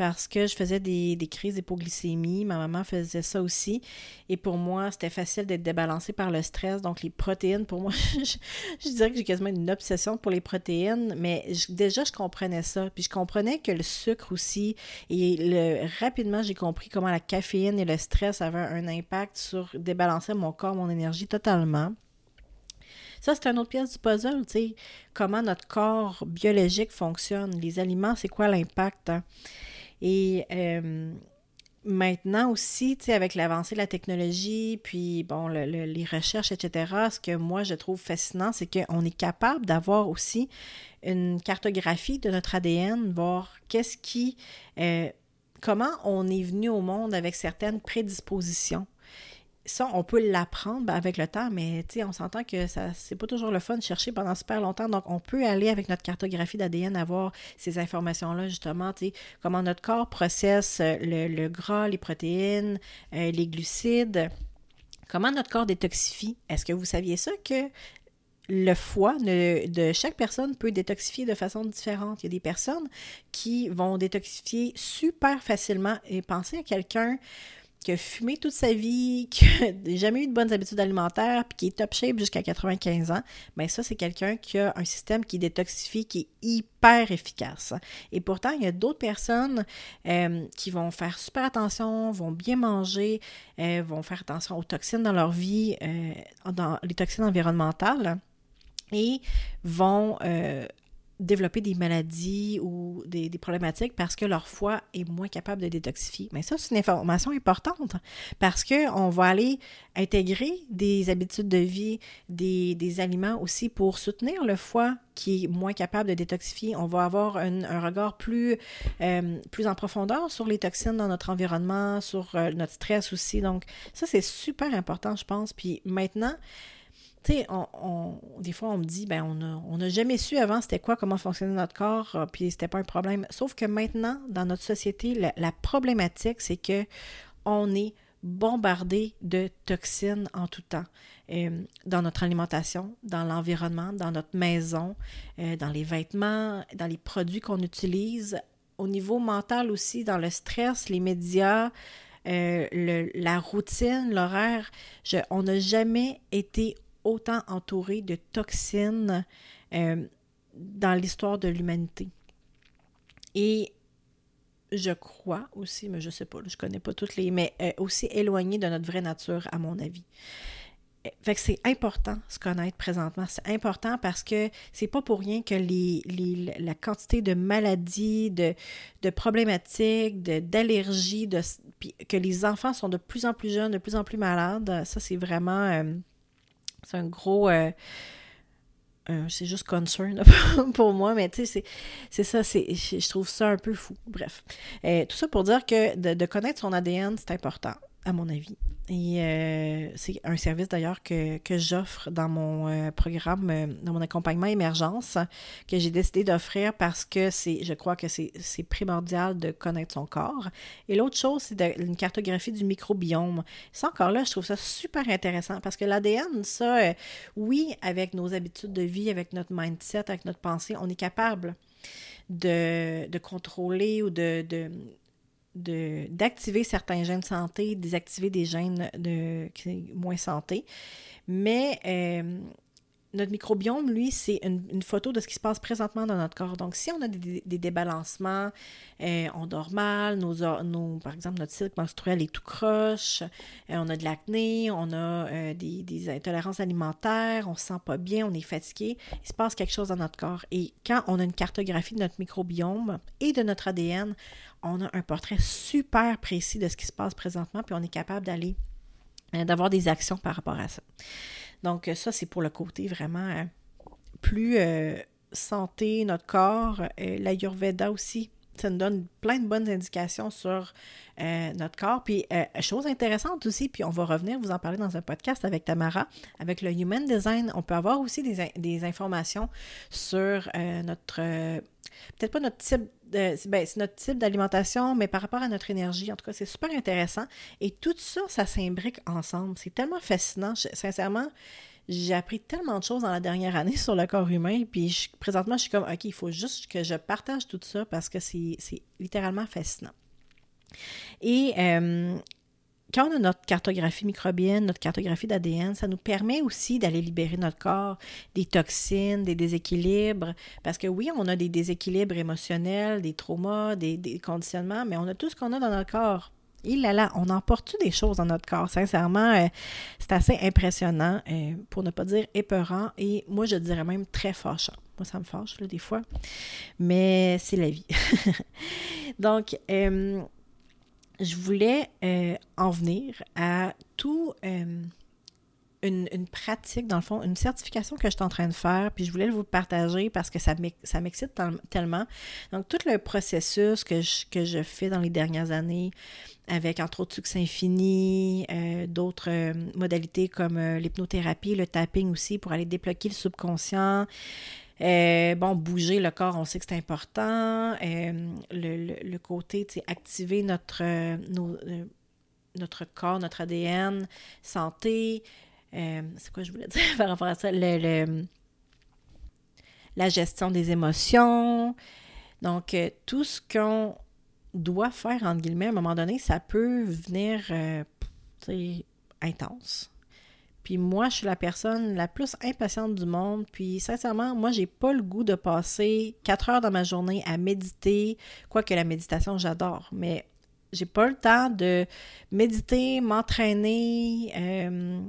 parce que je faisais des, crises d'hypoglycémie. Ma maman faisait ça aussi. Et pour moi, c'était facile d'être débalancé par le stress. Donc, les protéines, pour moi, *laughs* je, dirais que j'ai quasiment une obsession pour les protéines. Mais déjà, je comprenais ça. Puis, je comprenais que le sucre aussi. Et rapidement, j'ai compris comment la caféine et le stress avaient un impact sur débalancer mon corps, mon énergie totalement. Ça, c'est une autre pièce du puzzle, tu sais, comment notre corps biologique fonctionne. Les aliments, c'est quoi l'impact? Hein? Et euh, maintenant aussi, tu sais, avec l'avancée de la technologie, puis bon, les recherches, etc., ce que moi je trouve fascinant, c'est qu'on est capable d'avoir aussi une cartographie de notre ADN, voir qu'est-ce qui, euh, comment on est venu au monde avec certaines prédispositions on peut l'apprendre avec le temps, mais on s'entend que ça c'est pas toujours le fun de chercher pendant super longtemps. Donc, on peut aller avec notre cartographie d'ADN avoir ces informations-là, justement, comment notre corps processe euh, le, gras, les protéines, euh, les glucides, comment notre corps détoxifie? Est-ce que vous saviez ça que le foie de chaque personne peut détoxifier de façon différente? Il y a des personnes qui vont détoxifier super facilement. Et pensez à quelqu'un qui a fumé toute sa vie, *laughs* qui n'a jamais eu de bonnes habitudes alimentaires, puis qui est top shape jusqu'à 95 ans, bien ça, c'est quelqu'un qui a un système qui détoxifie, qui est hyper efficace. Et pourtant, il y a d'autres personnes euh, qui vont faire super attention, vont bien manger, euh, vont faire attention aux toxines dans leur vie, euh, dans les toxines environnementales et vont développer des maladies ou des, problématiques parce que leur foie est moins capable de détoxifier. Mais ça, c'est une information importante parce qu'on va aller intégrer des habitudes de vie, des, aliments aussi pour soutenir le foie qui est moins capable de détoxifier. On va avoir un, regard plus, euh, plus en profondeur sur les toxines dans notre environnement, sur euh, notre stress aussi. Donc, ça, c'est super important, je pense. Puis maintenant, tu sais, on, des fois, on me dit, ben, on n'a jamais su avant c'était quoi, comment fonctionnait notre corps, euh, puis c'était pas un problème. Sauf que maintenant, dans notre société, la, problématique, c'est que on est bombardé de toxines en tout temps. Euh, dans notre alimentation, dans l'environnement, dans notre maison, euh, dans les vêtements, dans les produits qu'on utilise, au niveau mental aussi, dans le stress, les médias, la routine, l'horaire. On n'a jamais été autant entouré de toxines euh, dans l'histoire de l'humanité. Et je crois aussi, mais je ne sais pas, je ne connais pas toutes les, mais euh, aussi éloigné de notre vraie nature, à mon avis. Euh, fait que c'est important se connaître présentement. C'est important parce que c'est pas pour rien que les, la quantité de maladies, de, de problématiques, d'allergies, de, que les enfants sont de plus en plus jeunes, de plus en plus malades. Ça, c'est vraiment. C'est un gros. Euh, c'est juste concern *laughs* pour moi, mais tu sais, c'est ça, je trouve ça un peu fou. Bref. Euh, tout ça pour dire que de, connaître son ADN, c'est important. À mon avis. Et euh, c'est un service d'ailleurs que, que j'offre dans mon euh, programme, euh, dans mon accompagnement émergence, que j'ai décidé d'offrir parce que c'est, je crois que c'est, primordial de connaître son corps. Et l'autre chose, c'est une cartographie du microbiome. Ça encore là, je trouve ça super intéressant parce que l'ADN, ça, oui, avec nos habitudes de vie, avec notre mindset, avec notre pensée, on est capable de, de contrôler ou de, de d'activer certains gènes de santé, désactiver des gènes de moins santé. Mais euh, notre microbiome, lui, c'est une, photo de ce qui se passe présentement dans notre corps. Donc, si on a des, débalancements, euh, on dort mal, nos, par exemple, notre cycle menstruel est tout croche, euh, on a de l'acné, on a des, intolérances alimentaires, on se sent pas bien, on est fatigué, il se passe quelque chose dans notre corps. Et quand on a une cartographie de notre microbiome et de notre ADN, on a un portrait super précis de ce qui se passe présentement, puis on est capable d'aller, euh, d'avoir des actions par rapport à ça. Donc, euh, ça, c'est pour le côté vraiment euh, plus santé, notre corps, l'Ayurveda aussi. Ça nous donne plein de bonnes indications sur notre corps. Puis, chose intéressante aussi, puis on va revenir vous en parler dans un podcast avec Tamara, avec le Human Design, on peut avoir aussi des, des informations sur notre, peut-être pas notre type ben, c'est notre type d'alimentation, mais par rapport à notre énergie. En tout cas, c'est super intéressant. Et tout ça, ça s'imbrique ensemble. C'est tellement fascinant. sincèrement, j'ai appris tellement de choses dans la dernière année *laughs* sur le corps humain. Puis présentement, je suis comme, OK, il faut juste que je partage tout ça parce que c'est littéralement fascinant. Et euh, quand on a notre cartographie microbienne, notre cartographie d'ADN, ça nous permet aussi d'aller libérer notre corps des toxines, des déséquilibres. Parce que oui, on a des déséquilibres émotionnels, des traumas, des, conditionnements, mais on a tout ce qu'on a dans notre corps. Il là là, on emporte des choses dans notre corps? Sincèrement, euh, c'est assez impressionnant, euh, pour ne pas dire épeurant, et moi, je dirais même très fâchant. Moi, ça me fâche, là, des fois. Mais c'est la vie. *laughs* Donc, euh, je voulais euh, en venir à tout euh, une, pratique, dans le fond, une certification que je suis en train de faire, puis je voulais vous partager parce que ça m'excite tellement. Donc, tout le processus que je, que je fais dans les dernières années, avec entre autres Succès Infini, euh, d'autres modalités comme l'hypnothérapie, le tapping aussi pour aller débloquer le subconscient, euh, bon, bouger le corps, on sait que c'est important. Euh, le, le, côté, tu sais, activer notre, euh, notre corps, notre ADN, santé. c'est quoi je voulais *laughs* dire par rapport à ça? Le, la gestion des émotions. Donc, tout ce qu'on doit faire, entre guillemets, à un moment donné, ça peut venir, intense. Puis moi, je suis la personne la plus impatiente du monde. Puis sincèrement, moi, j'ai pas le goût de passer quatre heures dans ma journée à méditer. Quoique la méditation, j'adore. Mais j'ai pas le temps de méditer, m'entraîner, euh,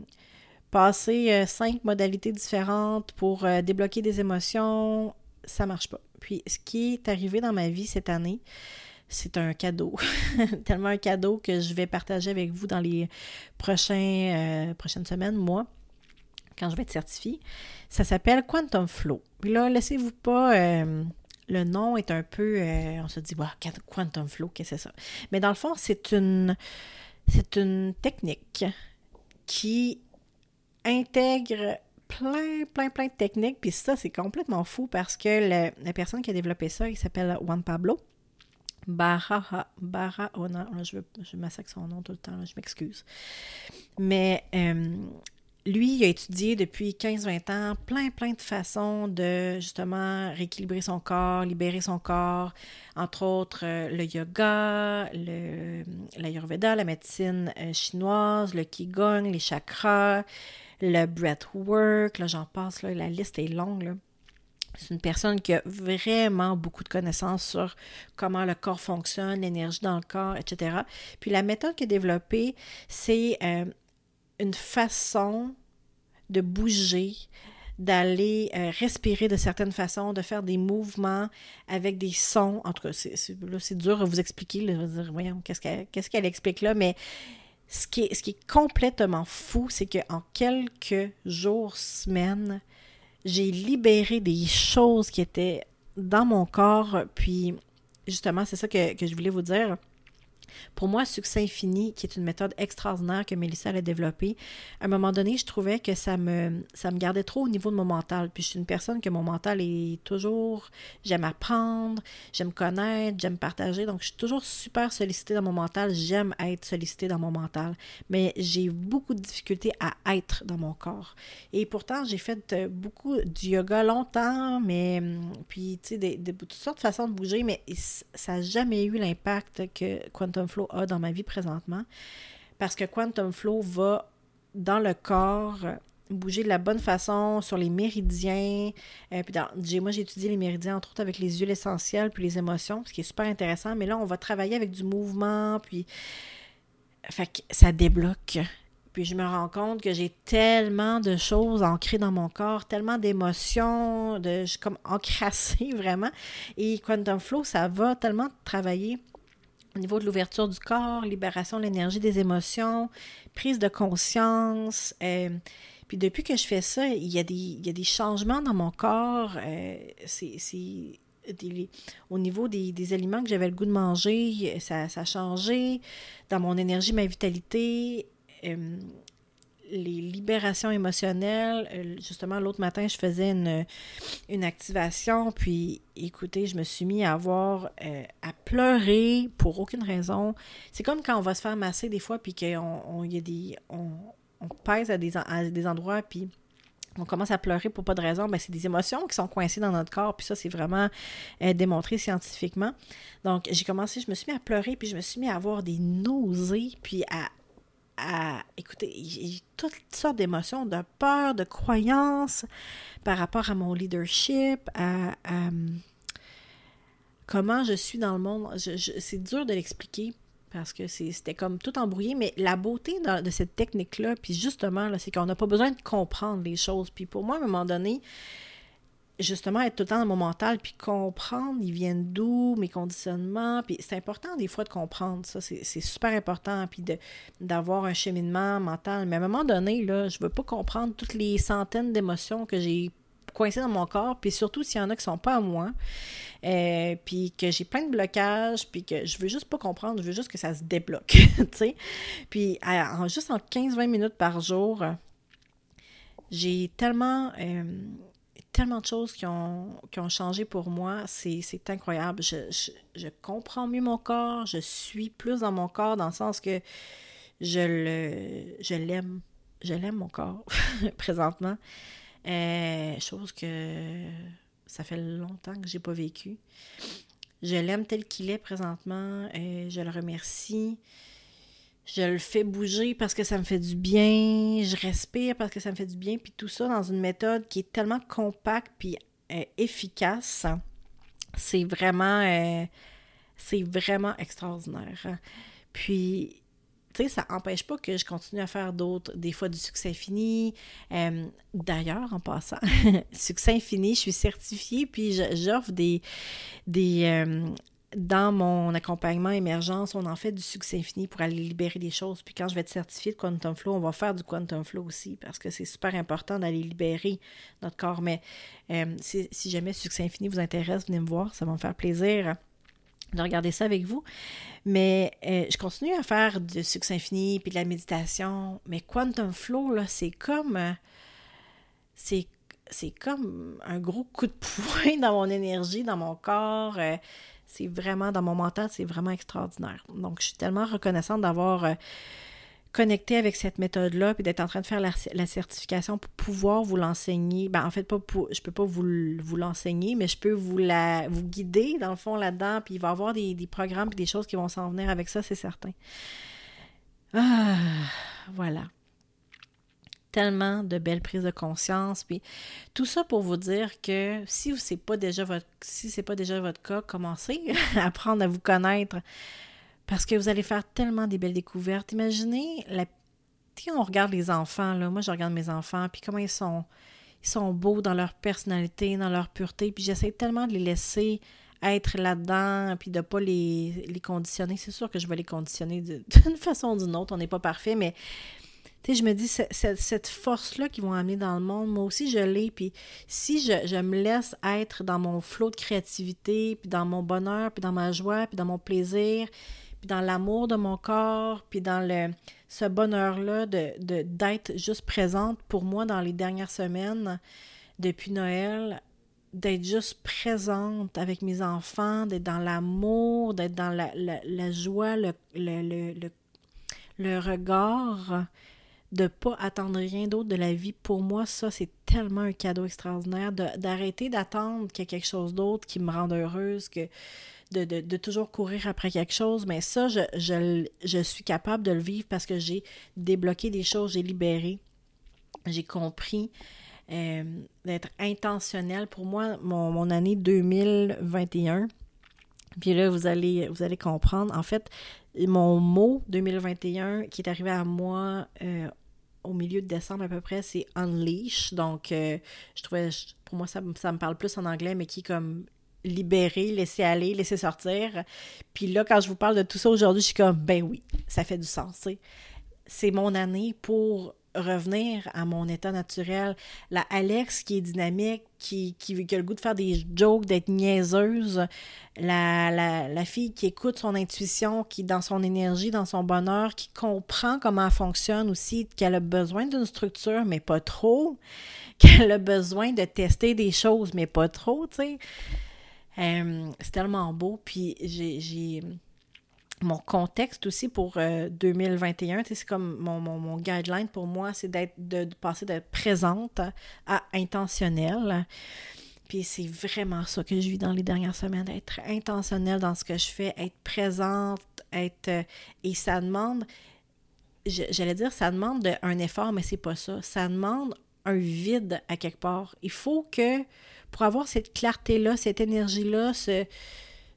passer euh, cinq modalités différentes pour euh, débloquer des émotions. Ça marche pas. Puis ce qui est arrivé dans ma vie cette année, c'est un cadeau. *laughs* Tellement un cadeau que je vais partager avec vous dans les prochains, euh, prochaines semaines, moi, quand je vais être certifiée. Ça s'appelle Quantum Flow. Puis là, laissez-vous pas. Euh, le nom est un peu. Euh, on se dit, bah, Quantum Flow, qu'est-ce que c'est ça? Mais dans le fond, c'est une, c'est une technique qui intègre plein, plein, plein de techniques. Puis ça, c'est complètement fou parce que la personne qui a développé ça, il s'appelle Juan Pablo. Barra, Barra oh je, je massacre son nom tout le temps, je m'excuse. Mais euh, lui, il a étudié depuis 15-20 ans plein, plein de façons de justement rééquilibrer son corps, libérer son corps, entre autres euh, le yoga, l'ayurveda, la médecine euh, chinoise, le qigong, les chakras, le breathwork, là j'en passe, là, la liste est longue. Là. C'est une personne qui a vraiment beaucoup de connaissances sur comment le corps fonctionne, l'énergie dans le corps, etc. Puis la méthode qu'il a développée, c'est euh, une façon de bouger, d'aller euh, respirer de certaines façons, de faire des mouvements avec des sons. En tout cas, c'est, dur à vous expliquer. Là, dire, voyons, qu'est-ce qu'elle, qu'est-ce qu'elle explique là, mais ce qui est, ce qui est complètement fou, c'est qu'en quelques jours, semaines, j'ai libéré des choses qui étaient dans mon corps. Puis, justement, c'est ça que, je voulais vous dire. Pour moi, Succès Infini, qui est une méthode extraordinaire que Mélissa a développée, à un moment donné, je trouvais que ça me, ça me gardait trop au niveau de mon mental. Puis je suis une personne que mon mental est toujours, j'aime apprendre, j'aime connaître, j'aime partager. Donc, je suis toujours super sollicitée dans mon mental. J'aime être sollicitée dans mon mental. Mais j'ai beaucoup de difficultés à être dans mon corps. Et pourtant, j'ai fait euh, beaucoup du yoga longtemps, mais hum, puis, tu sais, de, toutes sortes de façons de bouger, mais ça n'a jamais eu l'impact que Quantum Flow a dans ma vie présentement. Parce que Quantum Flow va dans le corps bouger de la bonne façon sur les méridiens. Euh, puis moi, j'ai étudié les méridiens, entre autres, avec les huiles essentielles puis les émotions, ce qui est super intéressant. Mais là, on va travailler avec du mouvement, puis... Fait que ça débloque. Puis je me rends compte que j'ai tellement de choses ancrées dans mon corps, tellement d'émotions, de, je suis comme encrassée *laughs* vraiment. Et Quantum Flow, ça va tellement travailler au niveau de l'ouverture du corps, libération de l'énergie des émotions, prise de conscience. Euh, puis depuis que je fais ça, il y a des, il y a des changements dans mon corps. Euh, c'est au niveau des, des aliments que j'avais le goût de manger, ça, ça, a changé. Dans mon énergie, ma vitalité, euh, les libérations émotionnelles. Euh, justement, l'autre matin, je faisais une, activation, puis écoutez, je me suis mis à avoir euh, à pleurer pour aucune raison. C'est comme quand on va se faire masser des fois, puis qu'on on, y a des, on, on pèse à des, à des endroits, puis on commence à pleurer pour pas de raison, ben c'est des émotions qui sont coincées dans notre corps, puis ça, c'est vraiment démontré scientifiquement. Donc, j'ai commencé, je me suis mis à pleurer, puis je me suis mis à avoir des nausées, puis à écoutez, j'ai toutes sortes d'émotions, de peur, de croyances par rapport à mon leadership, à, comment je suis dans le monde. c'est dur de l'expliquer parce que c'était comme tout embrouillé, mais la beauté de cette technique-là, puis justement, c'est qu'on n'a pas besoin de comprendre les choses. Puis pour moi, à un moment donné, justement être tout le temps dans mon mental, puis comprendre, ils viennent d'où, mes conditionnements, puis c'est important des fois de comprendre ça, c'est super important, puis d'avoir un cheminement mental. Mais à un moment donné, là, je veux pas comprendre toutes les centaines d'émotions que j'ai coincées dans mon corps, puis surtout s'il y en a qui sont pas à moi, euh, puis que j'ai plein de blocages, puis que je veux juste pas comprendre, je veux juste que ça se débloque, *laughs* tu sais. Puis en, juste en 15-20 minutes par jour, j'ai tellement... Euh, tellement de choses qui ont, changé pour moi. C'est incroyable. Je, comprends mieux mon corps. Je suis plus dans mon corps dans le sens que je le je l'aime. Je l'aime mon corps *laughs* présentement. Euh, chose que ça fait longtemps que j'ai pas vécu. Je l'aime tel qu'il est présentement. et euh, je le remercie je le fais bouger parce que ça me fait du bien, je respire parce que ça me fait du bien, puis tout ça dans une méthode qui est tellement compacte puis euh, efficace. C'est vraiment, euh, c'est vraiment extraordinaire. Puis, tu sais, ça n'empêche pas que je continue à faire d'autres, des fois du succès infini. D'ailleurs, en passant, *laughs* succès infini, je suis certifiée, puis j'offre des, des, dans mon accompagnement émergence, on en fait du succès infini pour aller libérer des choses. Puis quand je vais être certifiée de Quantum Flow, on va faire du Quantum Flow aussi parce que c'est super important d'aller libérer notre corps. Mais euh, si, jamais succès infini vous intéresse, venez me voir, ça va me faire plaisir de regarder ça avec vous. Mais euh, je continue à faire du succès infini puis de la méditation. Mais Quantum Flow, là, c'est comme. Euh, c'est c'est comme un gros coup de poing *laughs* dans mon énergie, dans mon corps c'est vraiment, dans mon mental, c'est vraiment extraordinaire. Donc, je suis tellement reconnaissante d'avoir euh, connecté avec cette méthode-là, puis d'être en train de faire la, certification pour pouvoir vous l'enseigner. Ben, en fait, pas pour, je peux pas vous, vous l'enseigner, mais je peux vous, la, vous guider, dans le fond, là-dedans, puis il va y avoir des, des programmes et des choses qui vont s'en venir avec ça, c'est certain. Ah, voilà tellement de belles prises de conscience. Puis tout ça pour vous dire que si c'est pas déjà votre si pas déjà votre cas, commencez *laughs* à apprendre à vous connaître parce que vous allez faire tellement des belles découvertes. Imaginez la on regarde les enfants là, moi je regarde mes enfants puis comment ils sont ils sont beaux dans leur personnalité, dans leur pureté, puis j'essaie tellement de les laisser être là-dedans, puis de pas les, les conditionner. C'est sûr que je vais les conditionner *laughs* d'une façon ou d'une autre, on n'est pas parfait, mais tu sais, je me dis, cette, force-là qu'ils vont amener dans le monde, moi aussi, je l'ai. Puis si je, me laisse être dans mon flot de créativité, puis dans mon bonheur, puis dans ma joie, puis dans mon plaisir, puis dans l'amour de mon corps, puis dans le, ce bonheur-là de, de, d'être juste présente pour moi dans les dernières semaines depuis Noël, d'être juste présente avec mes enfants, d'être dans l'amour, d'être dans la, la, la joie, le, le, le, le regard, de pas attendre rien d'autre de la vie, pour moi, ça, c'est tellement un cadeau extraordinaire d'arrêter d'attendre qu'il y ait quelque chose d'autre qui me rende heureuse, que de, toujours courir après quelque chose. Mais ça, je, suis capable de le vivre parce que j'ai débloqué des choses, j'ai libéré, j'ai compris. Euh, d'être intentionnel. Pour moi, mon, mon année 2021, puis là, vous allez, vous allez comprendre. En fait, mon mot 2021 qui est arrivé à moi euh, au milieu de décembre à peu près, c'est unleash. Donc, euh, je trouvais, pour moi, ça, ça, me parle plus en anglais, mais qui comme libérer, laisser aller, laisser sortir. Puis là, quand je vous parle de tout ça aujourd'hui, je suis comme, ben oui, ça fait du sens. C'est mon année pour revenir à mon état naturel. La Alex qui est dynamique, qui, qui, qui a le goût de faire des jokes, d'être niaiseuse. La, fille qui écoute son intuition, qui dans son énergie, dans son bonheur, qui comprend comment elle fonctionne aussi, qu'elle a besoin d'une structure, mais pas trop. *laughs* Qu'elle a besoin de tester des choses, mais pas trop, tu sais. Euh, c'est tellement beau. Puis j'ai mon contexte aussi pour 2021, euh, c'est comme mon, mon, mon, guideline pour moi, c'est d'être de, de, passer d'être présente à intentionnelle. Puis c'est vraiment ça que je vis dans les dernières semaines, être intentionnelle dans ce que je fais, être présente, être euh, et ça demande j'allais dire ça demande de, un effort mais c'est pas ça, ça demande un vide à quelque part. Il faut que pour avoir cette clarté là, cette énergie là, ce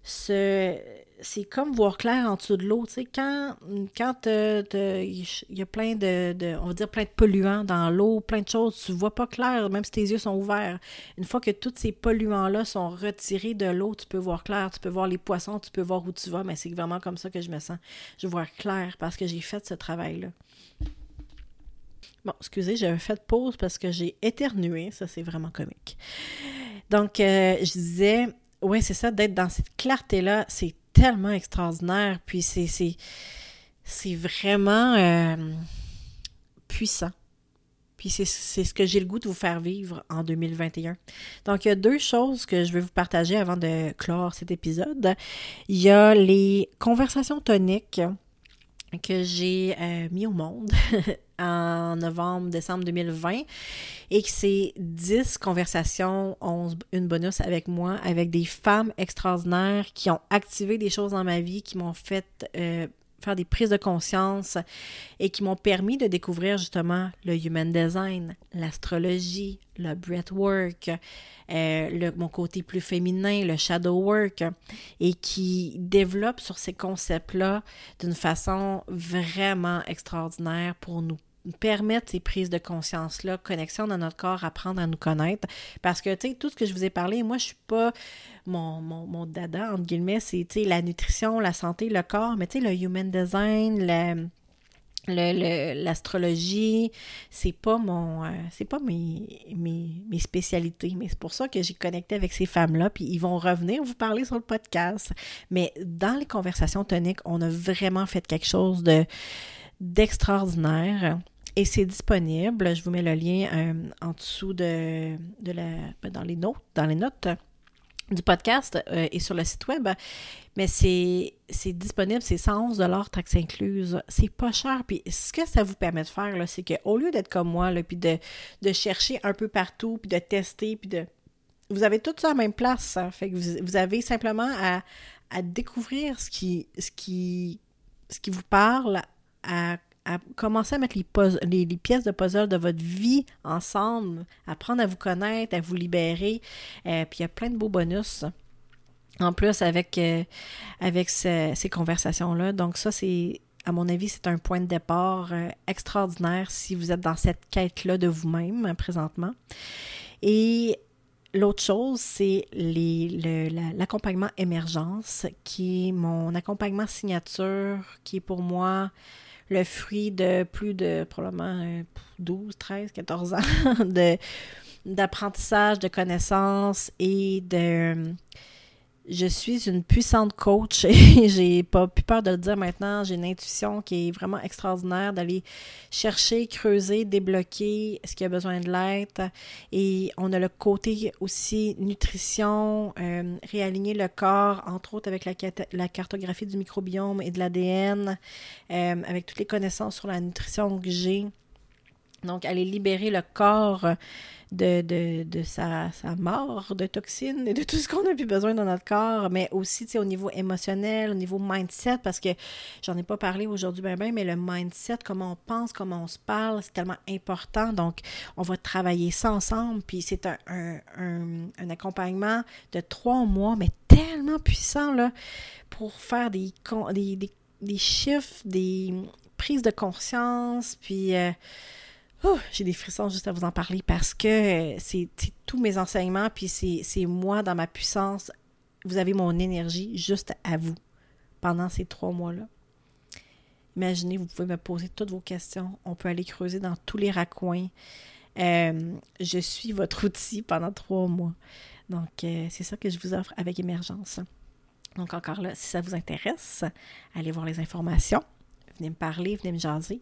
ce c'est comme voir clair en dessous de l'eau. Tu sais, quand quand il y a plein de, on va dire plein de polluants dans l'eau, plein de choses, tu vois pas clair, même si tes yeux sont ouverts. Une fois que tous ces polluants-là sont retirés de l'eau, tu peux voir clair, tu peux voir les poissons, tu peux voir où tu vas, mais c'est vraiment comme ça que je me sens. Je vois clair parce que j'ai fait ce travail-là. Bon, excusez, j'avais fait pause parce que j'ai éternué. Ça, c'est vraiment comique. Donc, euh, je disais, ouais, c'est ça, d'être dans cette clarté-là, c'est tellement extraordinaire. Puis c'est, vraiment euh, puissant. Puis c'est, c'est ce que j'ai le goût de vous faire vivre en 2021. Donc, il y a deux choses que je vais vous partager avant de clore cet épisode. Il y a les conversations toniques que j'ai euh, mis au monde *laughs* en novembre, décembre 2020 et que c'est 10 conversations, 11, une bonus avec moi, avec des femmes extraordinaires qui ont activé des choses dans ma vie, qui m'ont fait euh, faire des prises de conscience et qui m'ont permis de découvrir justement le human design, l'astrologie, le breathwork, euh, mon côté plus féminin, le shadow work, et qui développe sur ces concepts-là d'une façon vraiment extraordinaire pour nous permettre ces prises de conscience-là, connexion dans notre corps, apprendre à nous connaître. Parce que, tu sais, tout ce que je vous ai parlé, moi, je suis pas mon, mon, mon dada, entre guillemets, c'est, tu sais, la nutrition, la santé, le corps, mais tu sais, le human design, le l'astrologie, c'est pas mon euh, c'est pas mes, mes, mes, spécialités, mais c'est pour ça que j'ai connecté avec ces femmes-là, puis ils vont revenir vous parler sur le podcast. Mais dans les conversations toniques, on a vraiment fait quelque chose de d'extraordinaire et c'est disponible. Je vous mets le lien euh, en dessous de, de la, ben, dans les notes, dans les notes du podcast euh, et sur le site web. Mais c'est, disponible, c'est 111 taxes incluses. C'est pas cher. Puis ce que ça vous permet de faire, c'est qu'au lieu d'être comme moi, là, puis de, de chercher un peu partout, puis de tester, puis de. Vous avez tout ça la même place. Hein. Fait que vous, vous avez simplement à, à découvrir ce qui, ce qui, ce qui vous parle, à à commencer à mettre les, pièces de puzzle de votre vie ensemble, apprendre à vous connaître, à vous libérer. Euh, puis il y a plein de beaux bonus en plus avec, euh, avec ces conversations-là. Donc ça, c'est, à mon avis, c'est un point de départ euh, extraordinaire si vous êtes dans cette quête-là de vous-même hein, présentement. Et L'autre chose, c'est l'accompagnement émergence, qui est mon accompagnement signature, qui est pour moi le fruit de plus de probablement 12, 13, 14 ans *laughs* d'apprentissage, de connaissances et de, je suis une puissante coach *laughs* et j'ai pas plus peur de le dire maintenant. J'ai une intuition qui est vraiment extraordinaire d'aller chercher, creuser, débloquer ce qui a besoin de l'être. Et on a le côté aussi nutrition, euh, réaligner le corps, entre autres avec la, cartographie du microbiome et de l'ADN, euh, avec toutes les connaissances sur la nutrition que j'ai. Donc, aller libérer le corps de, de, sa, mort de toxines et de tout ce qu'on a plus besoin dans notre corps, mais aussi au niveau émotionnel, au niveau mindset, parce que j'en ai pas parlé aujourd'hui, ben, ben, mais le mindset, comment on pense, comment on se parle, c'est tellement important. Donc, on va travailler ça ensemble, puis c'est un, un, accompagnement de trois mois, mais tellement puissant là, pour faire des, des, des, chiffres, des prises de conscience, puis. Euh, J'ai des frissons juste à vous en parler parce que c'est tous mes enseignements, puis c'est moi dans ma puissance. Vous avez mon énergie juste à vous pendant ces trois mois-là. Imaginez, vous pouvez me poser toutes vos questions. On peut aller creuser dans tous les raccoins. Euh, je suis votre outil pendant trois mois. Donc, euh, c'est ça que je vous offre avec Émergence. Donc, encore là, si ça vous intéresse, allez voir les informations venez me parler, venez me jaser.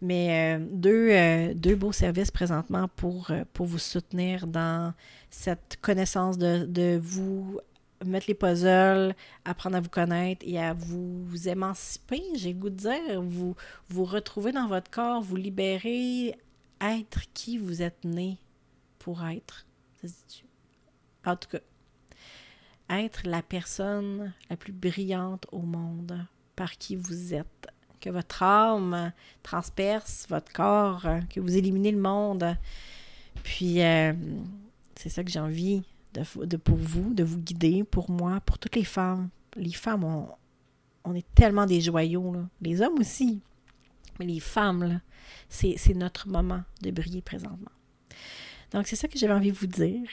Mais euh, deux, euh, deux, beaux services présentement pour, euh, pour vous soutenir dans cette connaissance de, vous mettre les puzzles, apprendre à vous connaître et à vous, émanciper, j'ai goût de dire, vous, vous retrouver dans votre corps, vous libérer, être qui vous êtes né pour être. Ça se dit En tout cas, être la personne la plus brillante au monde par qui vous êtes que votre âme transperce votre corps, que vous éliminez le monde. Puis, euh, c'est ça que j'ai envie de, pour vous, de vous guider, pour moi, pour toutes les femmes. Les femmes, on, est tellement des joyaux, les hommes aussi. Mais les femmes, c'est notre moment de briller présentement. Donc, c'est ça que j'avais envie de vous dire.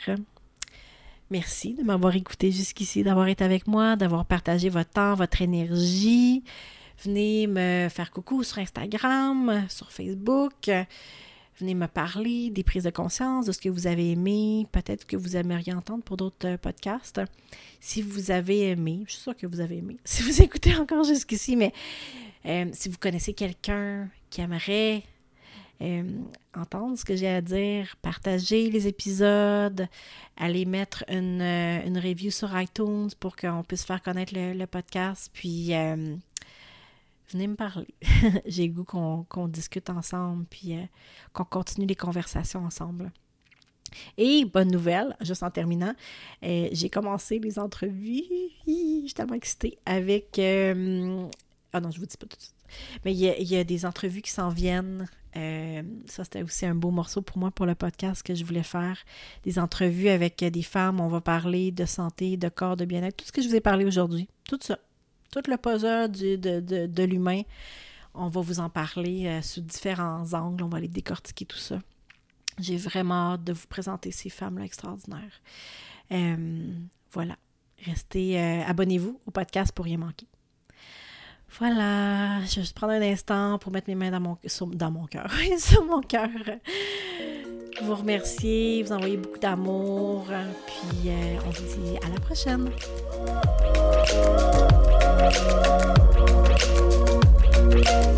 Merci de m'avoir écouté jusqu'ici, d'avoir été avec moi, d'avoir partagé votre temps, votre énergie. Venez me faire coucou sur Instagram, sur Facebook. Venez me parler des prises de conscience, de ce que vous avez aimé, peut-être que vous aimeriez entendre pour d'autres euh, podcasts. Si vous avez aimé, je suis sûre que vous avez aimé, *laughs* si vous écoutez encore jusqu'ici, mais euh, si vous connaissez quelqu'un qui aimerait euh, entendre ce que j'ai à dire, partager les épisodes, aller mettre une, une review sur iTunes pour qu'on puisse faire connaître le, podcast, puis venez me parler. *laughs* J'ai goût qu'on discute ensemble, puis euh, qu'on continue les conversations ensemble. Et bonne nouvelle, juste en terminant, euh, j'ai commencé les entrevues. Je suis tellement excitée avec. Euh, ah non, je vous dis pas tout de suite. Mais il y a, des entrevues qui s'en viennent. ça, c'était aussi un beau morceau pour moi pour le podcast que je voulais faire. Des entrevues avec des femmes. On va parler de santé, de corps, de bien-être. Tout ce que je vous ai parlé aujourd'hui. Tout ça tout le puzzle de, l'humain. On va vous en parler euh, sous différents angles. On va aller décortiquer tout ça. J'ai vraiment hâte de vous présenter ces femmes-là extraordinaires. Euh, voilà. Restez, euh, abonnez-vous au podcast pour rien manquer. Voilà, je vais juste prendre un instant pour mettre mes mains dans mon, dans mon cœur, *laughs* sur mon cœur. Vous remercier, vous envoyer beaucoup d'amour, puis on vous dit à la prochaine. Thank